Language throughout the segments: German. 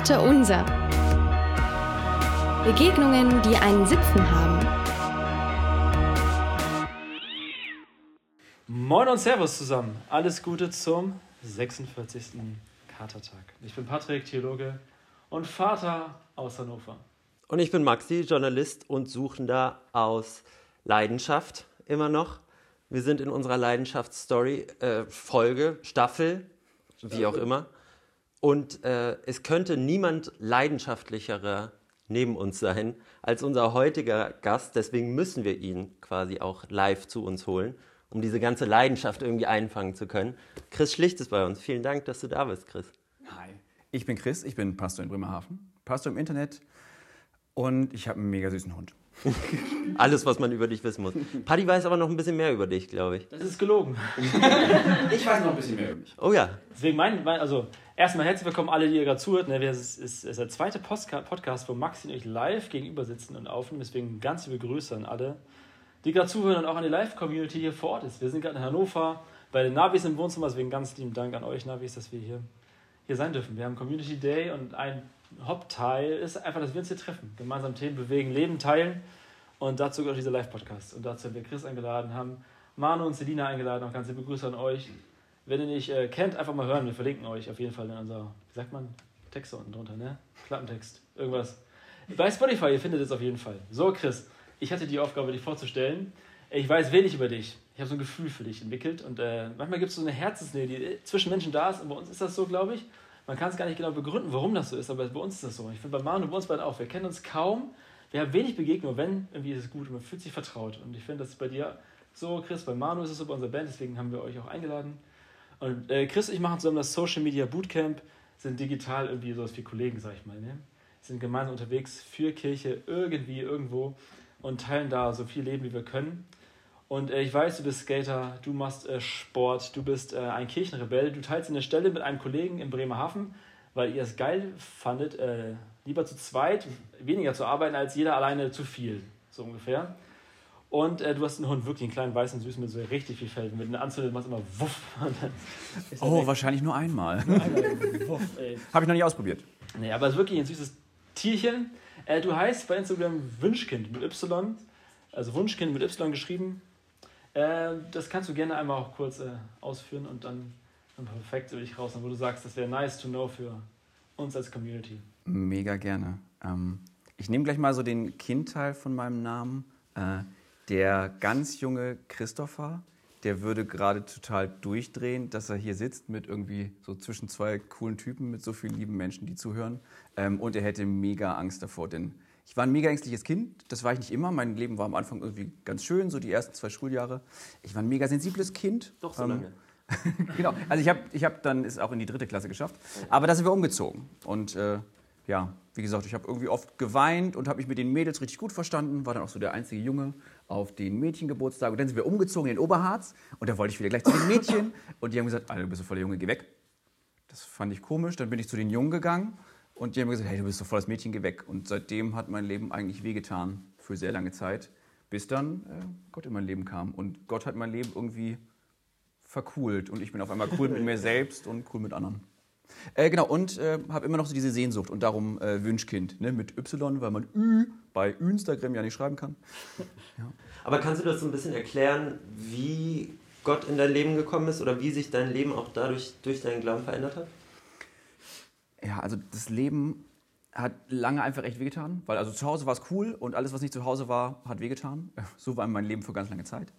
Vater unser. Begegnungen, die einen Sitzen haben. Moin und Servus zusammen. Alles Gute zum 46. Katertag. Ich bin Patrick, Theologe und Vater aus Hannover. Und ich bin Maxi, Journalist und Suchender aus Leidenschaft immer noch. Wir sind in unserer Leidenschaftsstory, äh, Folge, Staffel, wie auch immer. Und äh, es könnte niemand leidenschaftlicherer neben uns sein als unser heutiger Gast. Deswegen müssen wir ihn quasi auch live zu uns holen, um diese ganze Leidenschaft irgendwie einfangen zu können. Chris Schlicht ist bei uns. Vielen Dank, dass du da bist, Chris. Hi. Ich bin Chris, ich bin Pastor in Bremerhaven, Pastor im Internet und ich habe einen mega süßen Hund. Alles, was man über dich wissen muss. Paddy weiß aber noch ein bisschen mehr über dich, glaube ich. Das ist gelogen. Ich weiß noch ein bisschen mehr über mich. Oh ja. Deswegen mein, mein also erstmal herzlich willkommen alle, die ihr gerade zuhört. Ne, es ist, ist der zweite Postka Podcast, wo Maxi und ich live gegenüber sitzen und aufnehmen. Deswegen ganz liebe Grüße an alle, die gerade zuhören und auch an die Live-Community hier vor Ort ist. Wir sind gerade in Hannover bei den Navis im Wohnzimmer. Deswegen ganz lieben Dank an euch Navis, dass wir hier, hier sein dürfen. Wir haben Community Day und ein Hauptteil ist einfach, dass wir uns hier treffen, gemeinsam Themen bewegen, Leben teilen. Und dazu gehört dieser Live-Podcast. Und dazu haben wir Chris eingeladen, haben Manu und Selina eingeladen. Auch ganz liebe Grüße an euch. Wenn ihr nicht äh, kennt, einfach mal hören. Wir verlinken euch auf jeden Fall in unserer, wie sagt man, Text unten drunter, ne? Klappentext, irgendwas. Bei Spotify, ihr findet es auf jeden Fall. So, Chris, ich hatte die Aufgabe, dich vorzustellen. Ich weiß wenig über dich. Ich habe so ein Gefühl für dich entwickelt. Und äh, manchmal gibt es so eine Herzensnähe, die zwischen Menschen da ist. Und bei uns ist das so, glaube ich. Man kann es gar nicht genau begründen, warum das so ist, aber bei uns ist das so. Ich finde bei Manu bei uns beiden auch. Wir kennen uns kaum. Wir haben wenig Begegnung, wenn, irgendwie ist es gut und man fühlt sich vertraut. Und ich finde, das ist bei dir so, Chris, bei Manu ist es so bei unserer Band, deswegen haben wir euch auch eingeladen. Und äh, Chris und ich machen zusammen das Social Media Bootcamp, sind digital irgendwie so wie Kollegen, sag ich mal. Ne? Sind gemeinsam unterwegs für Kirche irgendwie, irgendwo und teilen da so viel Leben, wie wir können. Und äh, ich weiß, du bist Skater, du machst äh, Sport, du bist äh, ein Kirchenrebell. Du teilst eine Stelle mit einem Kollegen in Bremerhaven, weil ihr es geil fandet, äh, lieber zu zweit, weniger zu arbeiten, als jeder alleine zu viel, so ungefähr. Und äh, du hast einen Hund, wirklich einen kleinen weißen Süßen mit so richtig viel Fell. Mit einer Anzündung machst du immer wuff. Oh, wahrscheinlich nur einmal. wuff, ey. Habe ich noch nicht ausprobiert. Nee, aber es ist wirklich ein süßes Tierchen. Äh, du heißt bei Instagram Wünschkind mit Y, also Wunschkind mit Y geschrieben. Äh, das kannst du gerne einmal auch kurz äh, ausführen und dann, dann perfekt würde ich raus, wo du sagst, das wäre nice to know für uns als Community. Mega gerne. Ähm, ich nehme gleich mal so den Kindteil von meinem Namen. Äh, der ganz junge Christopher, der würde gerade total durchdrehen, dass er hier sitzt mit irgendwie so zwischen zwei coolen Typen, mit so vielen lieben Menschen, die zuhören. Ähm, und er hätte mega Angst davor, denn ich war ein mega ängstliches Kind. Das war ich nicht immer. Mein Leben war am Anfang irgendwie ganz schön, so die ersten zwei Schuljahre. Ich war ein mega sensibles Kind. Doch so Ähm, lange. genau. Also ich habe ich hab dann es auch in die dritte Klasse geschafft. Aber da sind wir umgezogen. Und äh, ja, wie gesagt, ich habe irgendwie oft geweint und habe mich mit den Mädels richtig gut verstanden. War dann auch so der einzige Junge auf den Mädchengeburtstag. Und dann sind wir umgezogen in den Oberharz. Und da wollte ich wieder gleich zu den Mädchen. Und die haben gesagt, Alter, du bist so voll der Junge, geh weg. Das fand ich komisch. Dann bin ich zu den Jungen gegangen. Und die haben gesagt, hey, du bist so voll das Mädchen, geh weg. Und seitdem hat mein Leben eigentlich wehgetan für sehr lange Zeit. Bis dann äh, Gott in mein Leben kam. Und Gott hat mein Leben irgendwie vercool und ich bin auf einmal cool mit mir selbst und cool mit anderen. Äh, genau, und äh, habe immer noch so diese Sehnsucht und darum äh, Wünschkind ne, mit Y, weil man Ü bei Instagram ja nicht schreiben kann. Aber kannst du das so ein bisschen erklären, wie Gott in dein Leben gekommen ist oder wie sich dein Leben auch dadurch durch deinen Glauben verändert hat? Ja, also das Leben hat lange einfach echt wehgetan, weil also zu Hause war es cool und alles, was nicht zu Hause war, hat wehgetan. So war mein Leben für ganz lange Zeit.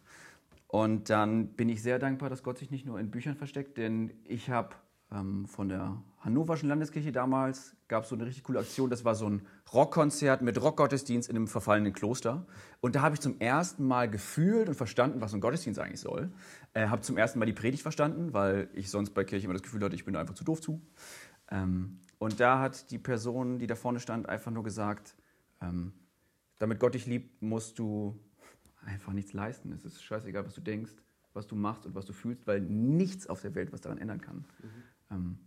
Und dann bin ich sehr dankbar, dass Gott sich nicht nur in Büchern versteckt, denn ich habe ähm, von der Hannoverschen Landeskirche damals, gab es so eine richtig coole Aktion, das war so ein Rockkonzert mit Rockgottesdienst in einem verfallenen Kloster. Und da habe ich zum ersten Mal gefühlt und verstanden, was ein Gottesdienst eigentlich soll. Äh, habe zum ersten Mal die Predigt verstanden, weil ich sonst bei Kirche immer das Gefühl hatte, ich bin da einfach zu doof zu. Ähm, und da hat die Person, die da vorne stand, einfach nur gesagt, ähm, damit Gott dich liebt, musst du einfach nichts leisten. Es ist scheißegal, was du denkst, was du machst und was du fühlst, weil nichts auf der Welt was daran ändern kann, ähm,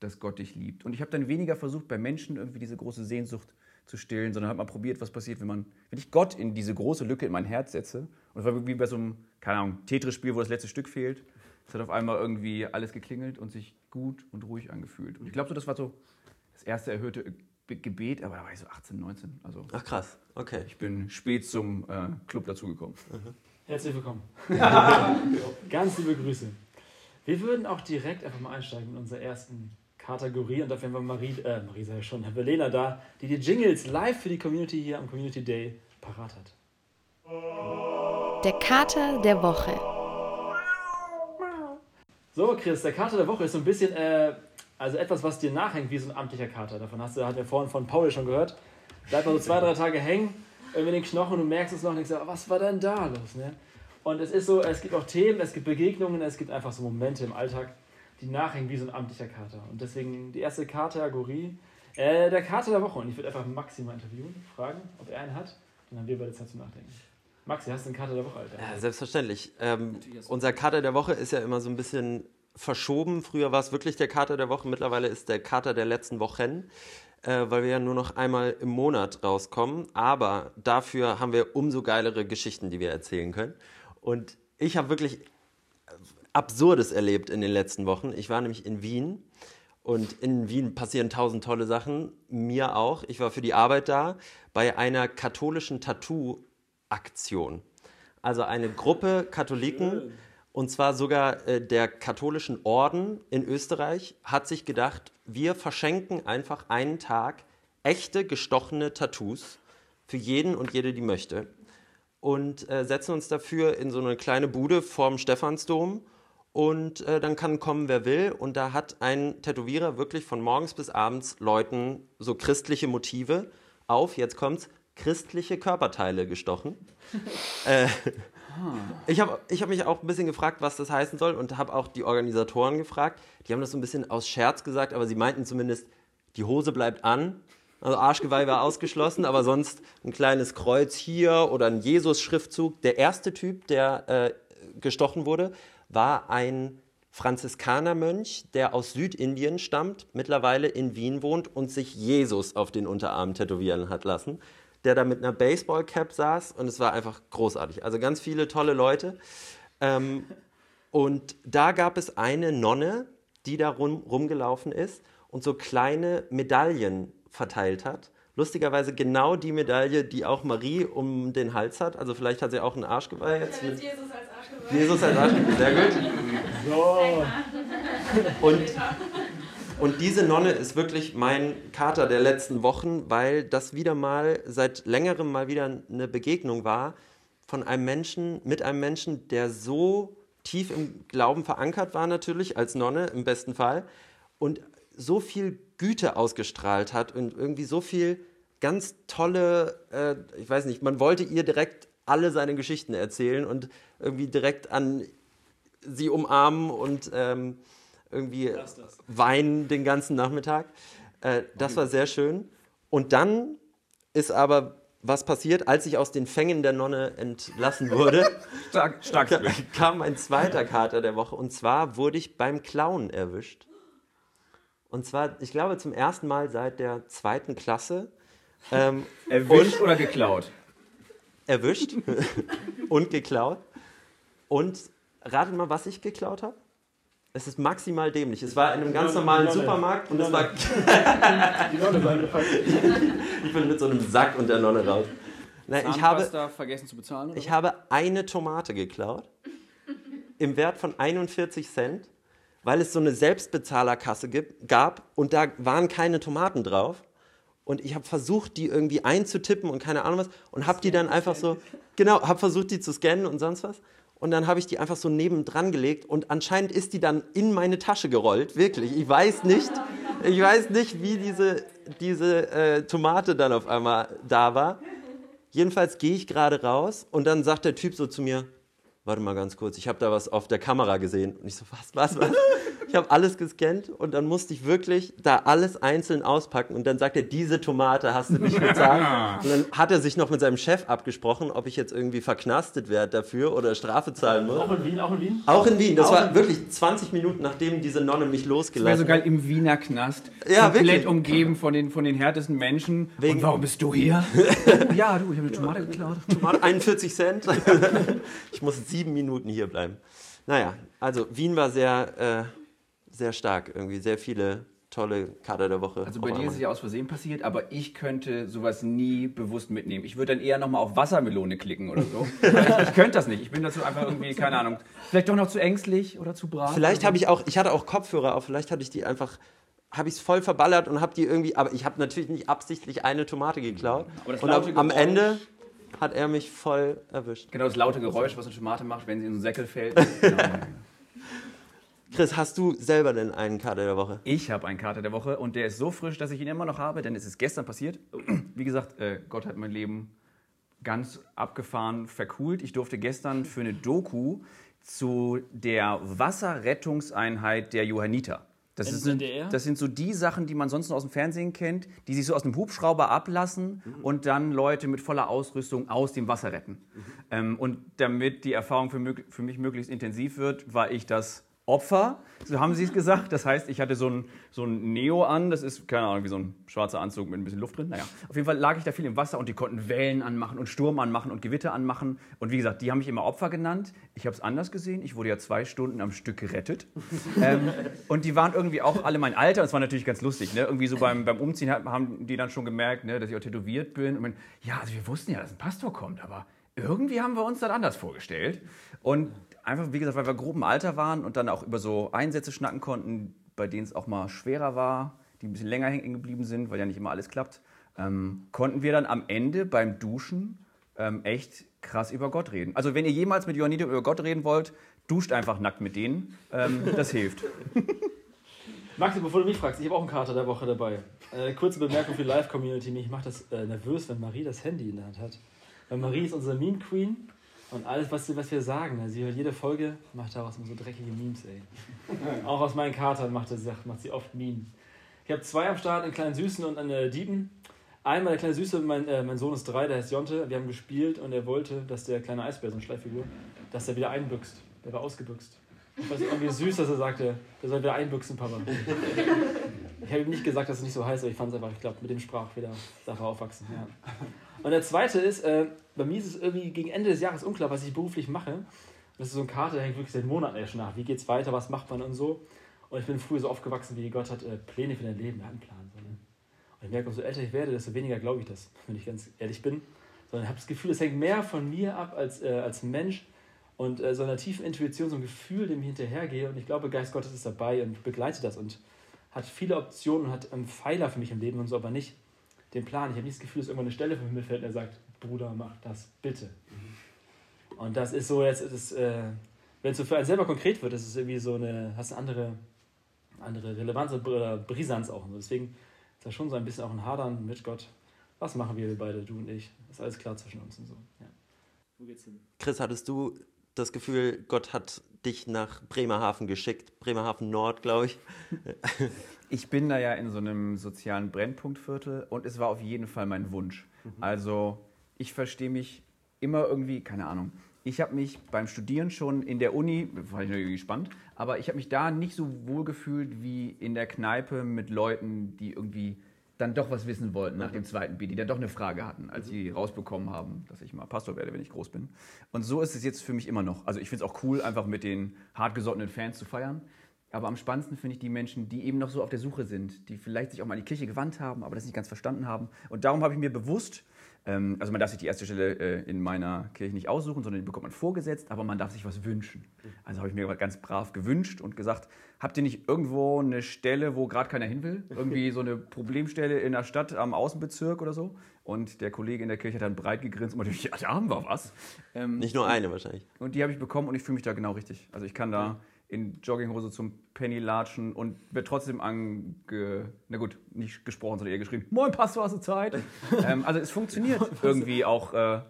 dass Gott dich liebt. Und ich habe dann weniger versucht, bei Menschen irgendwie diese große Sehnsucht zu stillen, sondern habe mal probiert, was passiert, wenn man, wenn ich Gott in diese große Lücke in mein Herz setze. Und es war wie bei so einem, keine Ahnung, Tetris-Spiel, wo das letzte Stück fehlt. Es hat auf einmal irgendwie alles geklingelt und sich gut und ruhig angefühlt. Und ich glaube, so, das war so das erste erhöhte Gebet, aber da war ich so 18, 19. Also Ach krass, okay. ich bin spät zum äh, Club dazugekommen. Herzlich willkommen. Ganz liebe Grüße. Wir würden auch direkt einfach mal einsteigen mit unserer ersten Kategorie und dafür haben wir Marie, äh, Marie sei ja schon, Herr Belena da, die die Jingles live für die Community hier am Community Day parat hat. Der Kater der Woche. So, Chris, der Kater der Woche ist so ein bisschen, äh, also etwas, was dir nachhängt, wie so ein amtlicher Kater. Davon hast du, hat wir vorhin von Paul schon gehört. Bleibt mal so zwei, drei Tage hängen, irgendwie in den Knochen und merkst es noch und denkst, dir, was war denn da los? Ne? Und es ist so, es gibt auch Themen, es gibt Begegnungen, es gibt einfach so Momente im Alltag, die nachhängen wie so ein amtlicher Kater. Und deswegen die erste Kategorie, äh, der Kater der Woche. Und ich würde einfach Maxi interviewen, fragen, ob er einen hat. Dann haben wir beide Zeit zum Nachdenken. Maxi, hast du einen Kater der Woche, Alter? Ja, selbstverständlich. Ähm, unser Kater der Woche ist ja immer so ein bisschen verschoben. Früher war es wirklich der Kater der Woche, mittlerweile ist der Kater der letzten Wochen, äh, weil wir ja nur noch einmal im Monat rauskommen. Aber dafür haben wir umso geilere Geschichten, die wir erzählen können. Und ich habe wirklich Absurdes erlebt in den letzten Wochen. Ich war nämlich in Wien und in Wien passieren tausend tolle Sachen, mir auch. Ich war für die Arbeit da bei einer katholischen Tattoo-Aktion. Also eine Gruppe Katholiken, und zwar sogar äh, der katholischen Orden in Österreich, hat sich gedacht, wir verschenken einfach einen Tag echte gestochene Tattoos für jeden und jede, die möchte. Und äh, setzen uns dafür in so eine kleine Bude vorm Stephansdom und äh, dann kann kommen, wer will. Und da hat ein Tätowierer wirklich von morgens bis abends Leuten so christliche Motive auf, jetzt kommt's, christliche Körperteile gestochen. äh, ich habe ich hab mich auch ein bisschen gefragt, was das heißen soll und habe auch die Organisatoren gefragt. Die haben das so ein bisschen aus Scherz gesagt, aber sie meinten zumindest, die Hose bleibt an. Also Arschgeweih war ausgeschlossen, aber sonst ein kleines Kreuz hier oder ein Jesus-Schriftzug. Der erste Typ, der äh, gestochen wurde, war ein Franziskanermönch, der aus Südindien stammt, mittlerweile in Wien wohnt und sich Jesus auf den Unterarm tätowieren hat lassen, der da mit einer Baseballcap saß und es war einfach großartig. Also ganz viele tolle Leute. Ähm, und da gab es eine Nonne, die da rum, rumgelaufen ist und so kleine Medaillen verteilt hat. Lustigerweise genau die Medaille, die auch Marie um den Hals hat. Also vielleicht hat sie auch ein Arschgeweih jetzt. Mit Jesus als Arschgeweih. Jesus als Arschgeweih, sehr gut. So. Und, und diese Nonne ist wirklich mein Kater der letzten Wochen, weil das wieder mal seit längerem mal wieder eine Begegnung war von einem Menschen, mit einem Menschen, der so tief im Glauben verankert war natürlich, als Nonne im besten Fall, und so viel Güte ausgestrahlt hat und irgendwie so viel ganz tolle, äh, ich weiß nicht, man wollte ihr direkt alle seine Geschichten erzählen und irgendwie direkt an sie umarmen und ähm, irgendwie weinen den ganzen Nachmittag. Äh, das war sehr schön. Und dann ist aber was passiert, als ich aus den Fängen der Nonne entlassen wurde, Stark, stark. ka- kam ein zweiter Kater der Woche. Und zwar wurde ich beim Clown erwischt. Und zwar, ich glaube, zum ersten Mal seit der zweiten Klasse. Ähm, Erwischt oder geklaut? erwischt und geklaut. Und ratet mal, was ich geklaut habe? Es ist maximal dämlich. Es war in einem ganz normalen. Supermarkt und es war. Die Nonne ist eingefallen. Ich bin mit so einem Sack und der Nonne raus. Nein, ich habe, vergessen zu bezahlen? Ich habe eine Tomate geklaut. Im Wert von 41 Cent, weil es so eine Selbstbezahlerkasse gibt, gab und da waren keine Tomaten drauf. Und ich habe versucht, die irgendwie einzutippen und keine Ahnung was. Und habe die dann einfach so, genau, habe versucht, die zu scannen und sonst was. Und dann habe ich die einfach so nebendran gelegt und anscheinend ist die dann in meine Tasche gerollt. Wirklich. Ich weiß nicht, ich weiß nicht, wie diese, diese äh, Tomate dann auf einmal da war. Jedenfalls gehe ich gerade raus und dann sagt der Typ so zu mir, warte mal ganz kurz, ich habe da was auf der Kamera gesehen. Und ich so, was, was, was? Ich habe alles gescannt und dann musste ich wirklich da alles einzeln auspacken. Und dann sagt er, diese Tomate hast du nicht bezahlt. Und dann hat er sich noch mit seinem Chef abgesprochen, ob ich jetzt irgendwie verknastet werde dafür oder Strafe zahlen muss. Auch in Wien, auch in Wien? Auch in Wien. Das Auch war wirklich 20 Minuten, nachdem diese Nonne mich losgelassen hat. geil im Wiener Knast. Ja, komplett wirklich. umgeben von den, von den härtesten Menschen. Wegen- Und warum bist du hier? ja, du, ich habe eine Tomate geklaut. Tomate 41 Cent. ich muss sieben Minuten hier bleiben. Naja, also Wien war sehr, äh, sehr stark irgendwie. Sehr viele tolle Kater der Woche. Also bei dir ist es ja aus Versehen passiert, aber ich könnte sowas nie bewusst mitnehmen. Ich würde dann eher nochmal auf Wassermelone klicken oder so. ich, ich könnte das nicht. Ich bin dazu einfach irgendwie, keine Ahnung, vielleicht doch noch zu ängstlich oder zu brav. Vielleicht habe ich auch, ich hatte auch Kopfhörer auf, vielleicht hatte ich die einfach, habe ich es voll verballert und habe die irgendwie, aber ich habe natürlich nicht absichtlich eine Tomate geklaut. Aber das Und laute am, Ende hat er mich voll erwischt. Genau das laute Geräusch, was eine Tomate macht, wenn sie in so einen Säckel fällt. Genau. Chris, hast du selber denn einen Kater der Woche? Ich habe einen Kater der Woche und der ist so frisch, dass ich ihn immer noch habe, denn es ist gestern passiert. Wie gesagt, äh, Gott hat mein Leben ganz abgefahren, vercoolt. Ich durfte gestern für eine Doku zu der Wasserrettungseinheit der Johanniter. Das, ist, das sind so die Sachen, die man sonst nur aus dem Fernsehen kennt, die sich so aus einem Hubschrauber ablassen und dann Leute mit voller Ausrüstung aus dem Wasser retten. Ähm, und damit die Erfahrung für, für mich möglichst intensiv wird, war ich das Opfer, so haben sie es gesagt. Das heißt, ich hatte so ein, so ein Neo an, das ist, keine Ahnung, wie so ein schwarzer Anzug mit ein bisschen Luft drin. Naja, auf jeden Fall lag ich da viel im Wasser und die konnten Wellen anmachen und Sturm anmachen und Gewitter anmachen. Und wie gesagt, die haben mich immer Opfer genannt. Ich habe es anders gesehen. Ich wurde ja zwei Stunden am Stück gerettet. ähm, und die waren irgendwie auch alle mein Alter. Das war natürlich ganz lustig. Ne? Irgendwie so beim, beim Umziehen haben die dann schon gemerkt, ne, dass ich auch tätowiert bin. Und man, ja, also wir wussten ja, dass ein Pastor kommt, aber irgendwie haben wir uns das anders vorgestellt. Und einfach, wie gesagt, weil wir grob im Alter waren und dann auch über so Einsätze schnacken konnten, bei denen es auch mal schwerer war, die ein bisschen länger hängen geblieben sind, weil ja nicht immer alles klappt, ähm, konnten wir dann am Ende beim Duschen ähm, echt krass über Gott reden. Also wenn ihr jemals mit Johanniter über Gott reden wollt, duscht einfach nackt mit denen. Ähm, das hilft. Maxi, bevor du mich fragst, ich habe auch einen Kater der Woche dabei. Äh, kurze Bemerkung für die Live-Community. Mich macht das äh, nervös, wenn Marie das Handy in der Hand hat. Weil Marie ist unsere Meme Queen und alles, was, sie- was wir sagen, sie hört jede Folge, macht daraus immer so dreckige Memes, ey. auch aus meinen Katern macht, sie, macht sie oft Meme. Ich habe zwei am Start, einen kleinen Süßen und einen äh, Diepen. Einmal der kleine Süße, mein, äh, mein Sohn ist drei, der heißt Jonte. Wir haben gespielt und er wollte, dass der kleine Eisbär, so eine Schleiffigur, dass er wieder einbüchst. Der war ausgebüchst. Ich weiß nicht, irgendwie süß, dass er sagte, der soll wieder einbüchsen, Papa. Ich habe ihm nicht gesagt, dass es nicht so heißt, aber ich fand es einfach, ich glaube, mit dem Sprach wieder Sache aufwachsen. Ja. Und der zweite ist, äh, bei mir ist es irgendwie gegen Ende des Jahres unklar, was ich beruflich mache. Das ist so eine Karte, da hängt wirklich seit Monaten erst nach. Wie geht's weiter, was macht man und so. Und ich bin früher so aufgewachsen, wie Gott hat äh, Pläne für dein Leben, er einen Plan. So, ne? Und ich merke, umso älter ich werde, desto weniger glaube ich das, wenn ich ganz ehrlich bin. Sondern ich habe das Gefühl, es hängt mehr von mir ab als, äh, als Mensch und äh, so einer tiefen Intuition, so ein Gefühl, dem ich hinterhergehe. Und ich glaube, Geist Gottes ist dabei und begleitet das und hat viele Optionen und hat einen Pfeiler für mich im Leben und so, aber nicht den Plan. Ich habe nicht das Gefühl, dass irgendwann eine Stelle vom Himmel fällt und er sagt, Bruder, mach das bitte. Und das ist so, jetzt ist es, äh, wenn es so für einen selber konkret wird, ist es irgendwie so eine, hast eine andere, andere Relevanz oder Brisanz auch. Und so. Deswegen ist da schon so ein bisschen auch ein Hadern mit Gott. Was machen wir beide, du und ich? Ist alles klar zwischen uns und so. Ja. Wo geht's hin? Chris, hattest du das Gefühl, Gott hat dich nach Bremerhaven geschickt? Bremerhaven Nord, glaube ich. Ich bin da ja in so einem sozialen Brennpunktviertel und es war auf jeden Fall mein Wunsch. Also ich verstehe mich immer irgendwie, keine Ahnung. Ich habe mich beim Studieren schon in der Uni, war ich irgendwie spannend, aber ich habe mich da nicht so wohl gefühlt wie in der Kneipe mit Leuten, die irgendwie dann doch was wissen wollten nach dem zweiten Bier, die dann doch eine Frage hatten, als sie rausbekommen haben, dass ich mal Pastor werde, wenn ich groß bin. Und so ist es jetzt für mich immer noch. Also ich finde es auch cool, einfach mit den hartgesottenen Fans zu feiern. Aber am spannendsten finde ich die Menschen, die eben noch so auf der Suche sind, die vielleicht sich auch mal an die Kirche gewandt haben, aber das nicht ganz verstanden haben. Und darum habe ich mir bewusst, ähm, also man darf sich die erste Stelle äh, in meiner Kirche nicht aussuchen, sondern die bekommt man vorgesetzt, aber man darf sich was wünschen. Also habe ich mir ganz brav gewünscht und gesagt, habt ihr nicht irgendwo eine Stelle, wo gerade keiner hin will? Irgendwie so eine Problemstelle in der Stadt am Außenbezirk oder so? Und der Kollege in der Kirche hat dann breit gegrinst und meinte, ja, da haben wir was. Ähm, Nicht nur eine wahrscheinlich. und die habe ich bekommen und ich fühle mich da genau richtig. Also ich kann da in Jogginghose zum Penny latschen und wird trotzdem ange... Na gut, nicht gesprochen, sondern eher geschrieben, Moin Pastor, hast du Zeit? ähm, also es funktioniert irgendwie auch äh,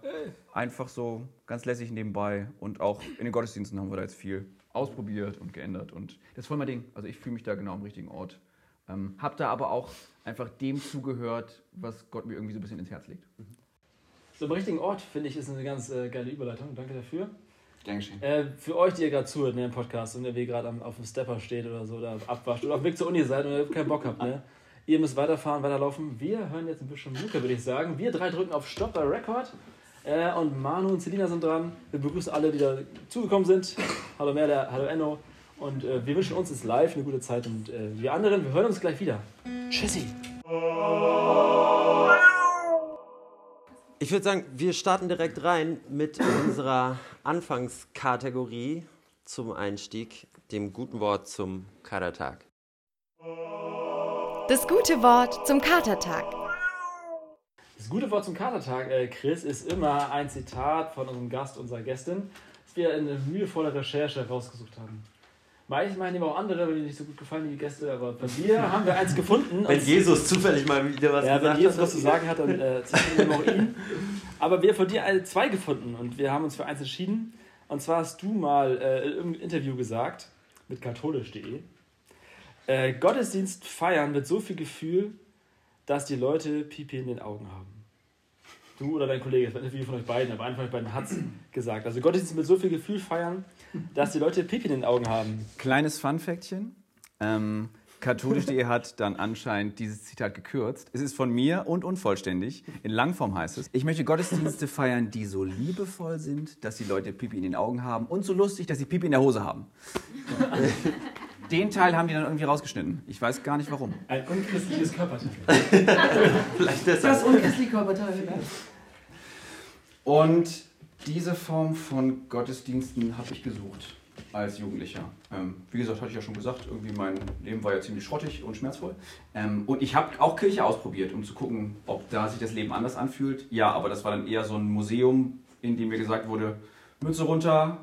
einfach so ganz lässig nebenbei. Und auch in den Gottesdiensten haben wir da jetzt viel ausprobiert und geändert. Und das ist voll mein Ding. Also ich fühle mich da genau am richtigen Ort. Ähm, hab da aber auch einfach dem zugehört, was Gott mir irgendwie so ein bisschen ins Herz legt. So am richtigen Ort, finde ich, ist eine ganz äh, geile Überleitung. Danke dafür. Geschehen. Äh, für euch, die ihr gerade zuhört ne, im Podcast und ihr wie gerade am- auf dem Stepper steht oder so oder abwascht oder auf dem Weg zur Uni seid und ihr keinen Bock habt, ne? Ihr müsst weiterfahren, weiterlaufen. Wir hören jetzt ein bisschen Mucke, würde ich sagen. Wir drei drücken auf Stop bei Record. Äh, und Manu und Selina sind dran. Wir begrüßen alle, die da zugekommen sind. Hallo Merle, hallo Enno. Und äh, wir wünschen uns jetzt live eine gute Zeit und äh, wir anderen, wir hören uns gleich wieder. Tschüssi. Ich würde sagen, wir starten direkt rein mit unserer Anfangskategorie zum Einstieg, dem guten Wort zum Kadertag. Das gute Wort zum Katertag. Das gute Wort zum Katertag, äh, Chris, ist immer ein Zitat von unserem Gast, unserer Gästin, das wir in mühevoller Recherche herausgesucht haben. Manchmal nehmen wir auch andere, wenn die nicht so gut gefallen wie die Gäste, aber bei dir haben wir eins gefunden. Wenn Jesus zufällig mal wieder was ja, wenn gesagt Jesus hat. was zu sagen hat, dann äh, wir auch ihn. Aber wir haben von dir zwei gefunden und wir haben uns für eins entschieden. Und zwar hast du mal äh, in irgendeinem Interview gesagt, mit katholisch.de, äh, Gottesdienst feiern mit so viel Gefühl, dass die Leute Pipi in den Augen haben. Du oder dein Kollege, das war ein Interview von euch beiden, aber einer von euch beiden hat es gesagt. Also Gottesdienst mit so viel Gefühl feiern, dass die Leute Pipi in den Augen haben. Kleines Fun-Faktchen. Ähm, Katholisch.de hat dann anscheinend dieses Zitat gekürzt. Es ist von mir und unvollständig. In Langform heißt es: Ich möchte Gottesdienste feiern, die so liebevoll sind, dass die Leute Pipi in den Augen haben und so lustig, dass sie Pipi in der Hose haben. Den Teil haben die dann irgendwie rausgeschnitten. Ich weiß gar nicht warum. Ein unchristliches Körperteil. Vielleicht deshalb. unchristliche Körperteil. Und diese Form von Gottesdiensten habe ich gesucht als Jugendlicher. Ähm, wie gesagt, hatte ich ja schon gesagt, irgendwie mein Leben war ja ziemlich schrottig und schmerzvoll. Ähm, und ich habe auch Kirche ausprobiert, um zu gucken, ob da sich das Leben anders anfühlt. Ja, aber das war dann eher so ein Museum, in dem mir gesagt wurde, Mütze runter,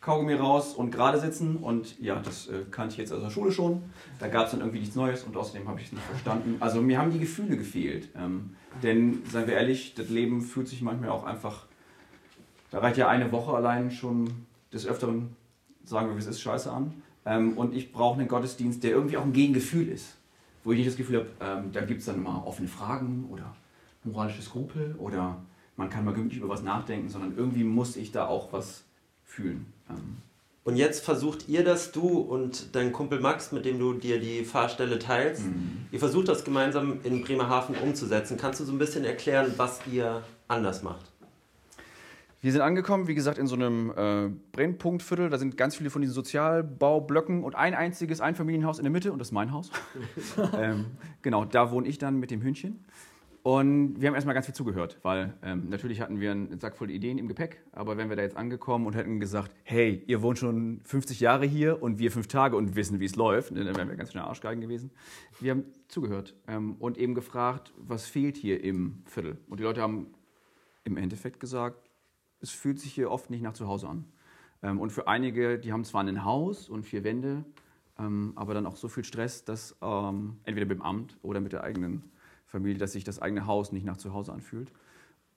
Kaugummi raus und gerade sitzen. Und ja, das äh, kannte ich jetzt aus der Schule schon. Da gab es dann irgendwie nichts Neues und außerdem habe ich es nicht verstanden. Also mir haben die Gefühle gefehlt. Ähm, denn, seien wir ehrlich, das Leben fühlt sich manchmal auch einfach, da reicht ja eine Woche allein schon des Öfteren, sagen wir, wie es ist, scheiße an. Ähm, und ich brauche einen Gottesdienst, der irgendwie auch ein Gegengefühl ist. Wo ich nicht das Gefühl habe, ähm, da gibt es dann mal offene Fragen oder moralische Skrupel oder man kann mal gemütlich über was nachdenken, sondern irgendwie muss ich da auch was fühlen. Ähm, Und jetzt versucht ihr das, du und dein Kumpel Max, mit dem du dir die Fahrstelle teilst, ihr versucht das gemeinsam in Bremerhaven umzusetzen. Kannst du so ein bisschen erklären, was ihr anders macht? Wir sind angekommen, wie gesagt, in so einem äh, Brennpunktviertel. Da sind ganz viele von diesen Sozialbaublöcken und ein einziges Einfamilienhaus in der Mitte und das ist mein Haus. ähm, genau, da wohne ich dann mit dem Hündchen. Und wir haben erstmal ganz viel zugehört, weil ähm, natürlich hatten wir einen Sack voll Ideen im Gepäck, aber wenn wir da jetzt angekommen und hätten gesagt, hey, ihr wohnt schon 50 Jahre hier und wir fünf Tage und wissen, wie es läuft, dann wären wir ganz schnell Arschgeigen gewesen. Wir haben zugehört ähm, und eben gefragt, was fehlt hier im Viertel. Und die Leute haben im Endeffekt gesagt, es fühlt sich hier oft nicht nach zu Hause an. Ähm, und für einige, die haben zwar ein Haus und vier Wände, ähm, aber dann auch so viel Stress, dass ähm, entweder mit dem Amt oder mit der eigenen Familie, dass sich das eigene Haus nicht nach zu Hause anfühlt.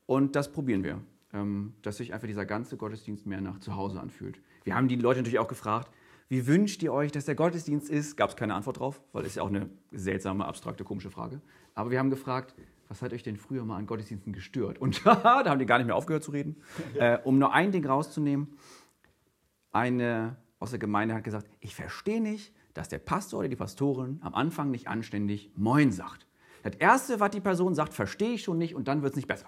Und das probieren wir, ähm, dass sich einfach dieser ganze Gottesdienst mehr nach zu Hause anfühlt. Wir haben die Leute natürlich auch gefragt, wie wünscht ihr euch, dass der Gottesdienst ist? Gab es keine Antwort drauf, weil es ja auch eine seltsame, abstrakte, komische Frage. Aber wir haben gefragt, was hat euch denn früher mal an Gottesdiensten gestört? Und da haben die gar nicht mehr aufgehört zu reden. Äh, um nur ein Ding rauszunehmen, eine aus der Gemeinde hat gesagt, ich verstehe nicht, dass der Pastor oder die Pastorin am Anfang nicht anständig Moin sagt. Das Erste, was die Person sagt, verstehe ich schon nicht und dann wird es nicht besser.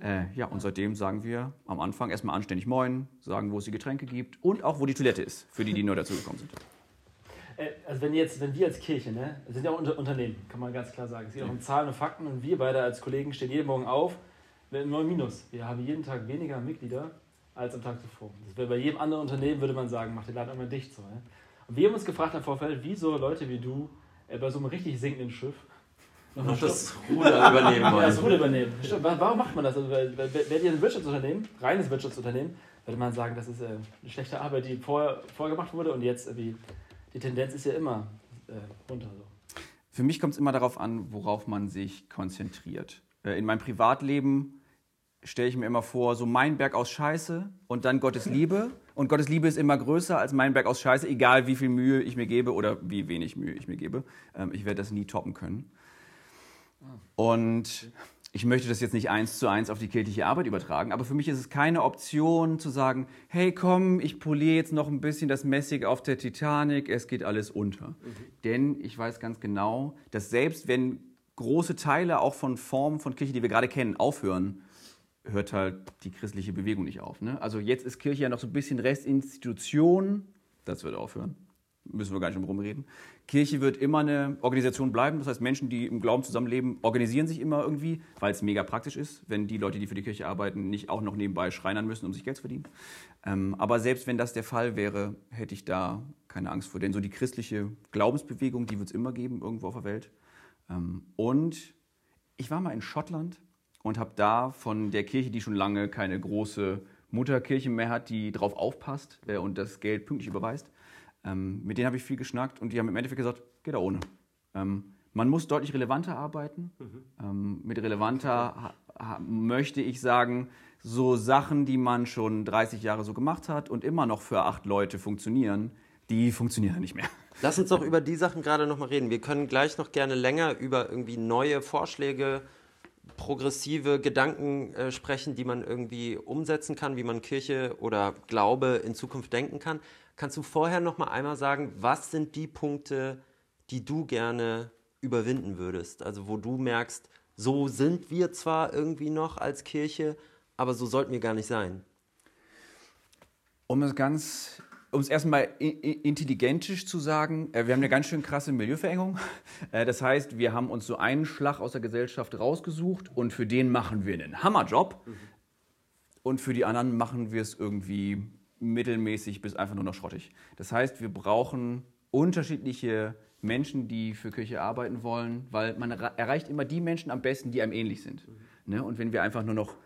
Äh, ja, und seitdem sagen wir am Anfang erstmal anständig Moin, sagen, wo es die Getränke gibt und auch, wo die Toilette ist, für die, die neu dazugekommen sind. Äh, Also wenn jetzt, wenn wir als Kirche, ne, das sind ja auch Unter Unternehmen, kann man ganz klar sagen. Es geht auch um Zahlen und Fakten und wir beide als Kollegen stehen jeden Morgen auf mit einem neuen Minus. Wir haben jeden Tag weniger Mitglieder als am Tag zuvor. Das wäre bei jedem anderen Unternehmen würde man sagen, macht den Laden immer dicht so. Ne? Und wir haben uns gefragt im Vorfeld, wieso Leute wie du äh, bei so einem richtig sinkenden Schiff Noch das Ruder übernehmen ja, das wollen. Ruder übernehmen. Warum macht man das? Also, Wäre ihr ein Wirtschaftsunternehmen, reines Wirtschaftsunternehmen, würde man sagen, das ist äh, eine schlechte Arbeit, die vorher, vorher gemacht wurde und jetzt irgendwie, die Tendenz ist ja immer äh, runter. So. Für mich kommt es immer darauf an, worauf man sich konzentriert. Äh, In meinem Privatleben stelle ich mir immer vor, so mein Berg aus Scheiße und dann Gottes Liebe. Und Gottes Liebe ist immer größer als mein Berg aus Scheiße, egal wie viel Mühe ich mir gebe oder wie wenig Mühe ich mir gebe. Ähm, Ich werde das nie toppen können. Und ich möchte das jetzt nicht eins zu eins auf die kirchliche Arbeit übertragen, aber für mich ist es keine Option zu sagen, hey komm, ich poliere jetzt noch ein bisschen das Messing auf der Titanic, es geht alles unter. Denn ich weiß ganz genau, dass selbst wenn große Teile auch von Formen von Kirche, die wir gerade kennen, aufhören, hört halt die christliche Bewegung nicht auf. Ne? Also jetzt ist Kirche ja noch so ein bisschen Restinstitution, Das wird aufhören. Müssen wir gar nicht drum rumreden. Kirche wird immer eine Organisation bleiben. Das heißt, Menschen, die im Glauben zusammenleben, organisieren sich immer irgendwie, weil es mega praktisch ist, wenn die Leute, die für die Kirche arbeiten, nicht auch noch nebenbei schreinern müssen, um sich Geld zu verdienen. Ähm, aber selbst wenn das der Fall wäre, hätte ich da keine Angst vor. Denn so die christliche Glaubensbewegung, die wird es immer geben, irgendwo auf der Welt. Ähm, und ich war mal in Schottland und habe da von der Kirche, die schon lange keine große Mutterkirche mehr hat, die drauf aufpasst äh, und das Geld pünktlich überweist, ähm, mit denen habe ich viel geschnackt und die haben im Endeffekt gesagt, geht da ohne. Ähm, man muss deutlich relevanter arbeiten. Mhm. Ähm, mit relevanter möchte ich sagen, so Sachen, die man schon 30 Jahre so gemacht hat und immer noch für acht Leute funktionieren, die funktionieren nicht mehr. Lass uns doch über die Sachen gerade nochmal reden. Wir können gleich noch gerne länger über irgendwie neue Vorschläge, progressive Gedanken äh, sprechen, die man irgendwie umsetzen kann, wie man Kirche oder Glaube in Zukunft denken kann. Kannst du vorher noch mal einmal sagen, was sind die Punkte, die du gerne überwinden würdest? Also wo du merkst, so sind wir zwar irgendwie noch als Kirche, aber so sollten wir gar nicht sein. Um es ganz, um es erstmal intelligentisch zu sagen, äh, wir haben eine ganz schön krasse Milieuverengung. Äh, das heißt, wir haben uns so einen Schlag aus der Gesellschaft rausgesucht und für den machen wir einen Hammerjob. Mhm. Und für die anderen machen wir es irgendwie mittelmäßig bis einfach nur noch schrottig. Das heißt, wir brauchen unterschiedliche Menschen, die für Kirche arbeiten wollen, weil man erreicht immer die Menschen am besten, die einem ähnlich sind. Mhm. Ne? Und wenn wir einfach nur noch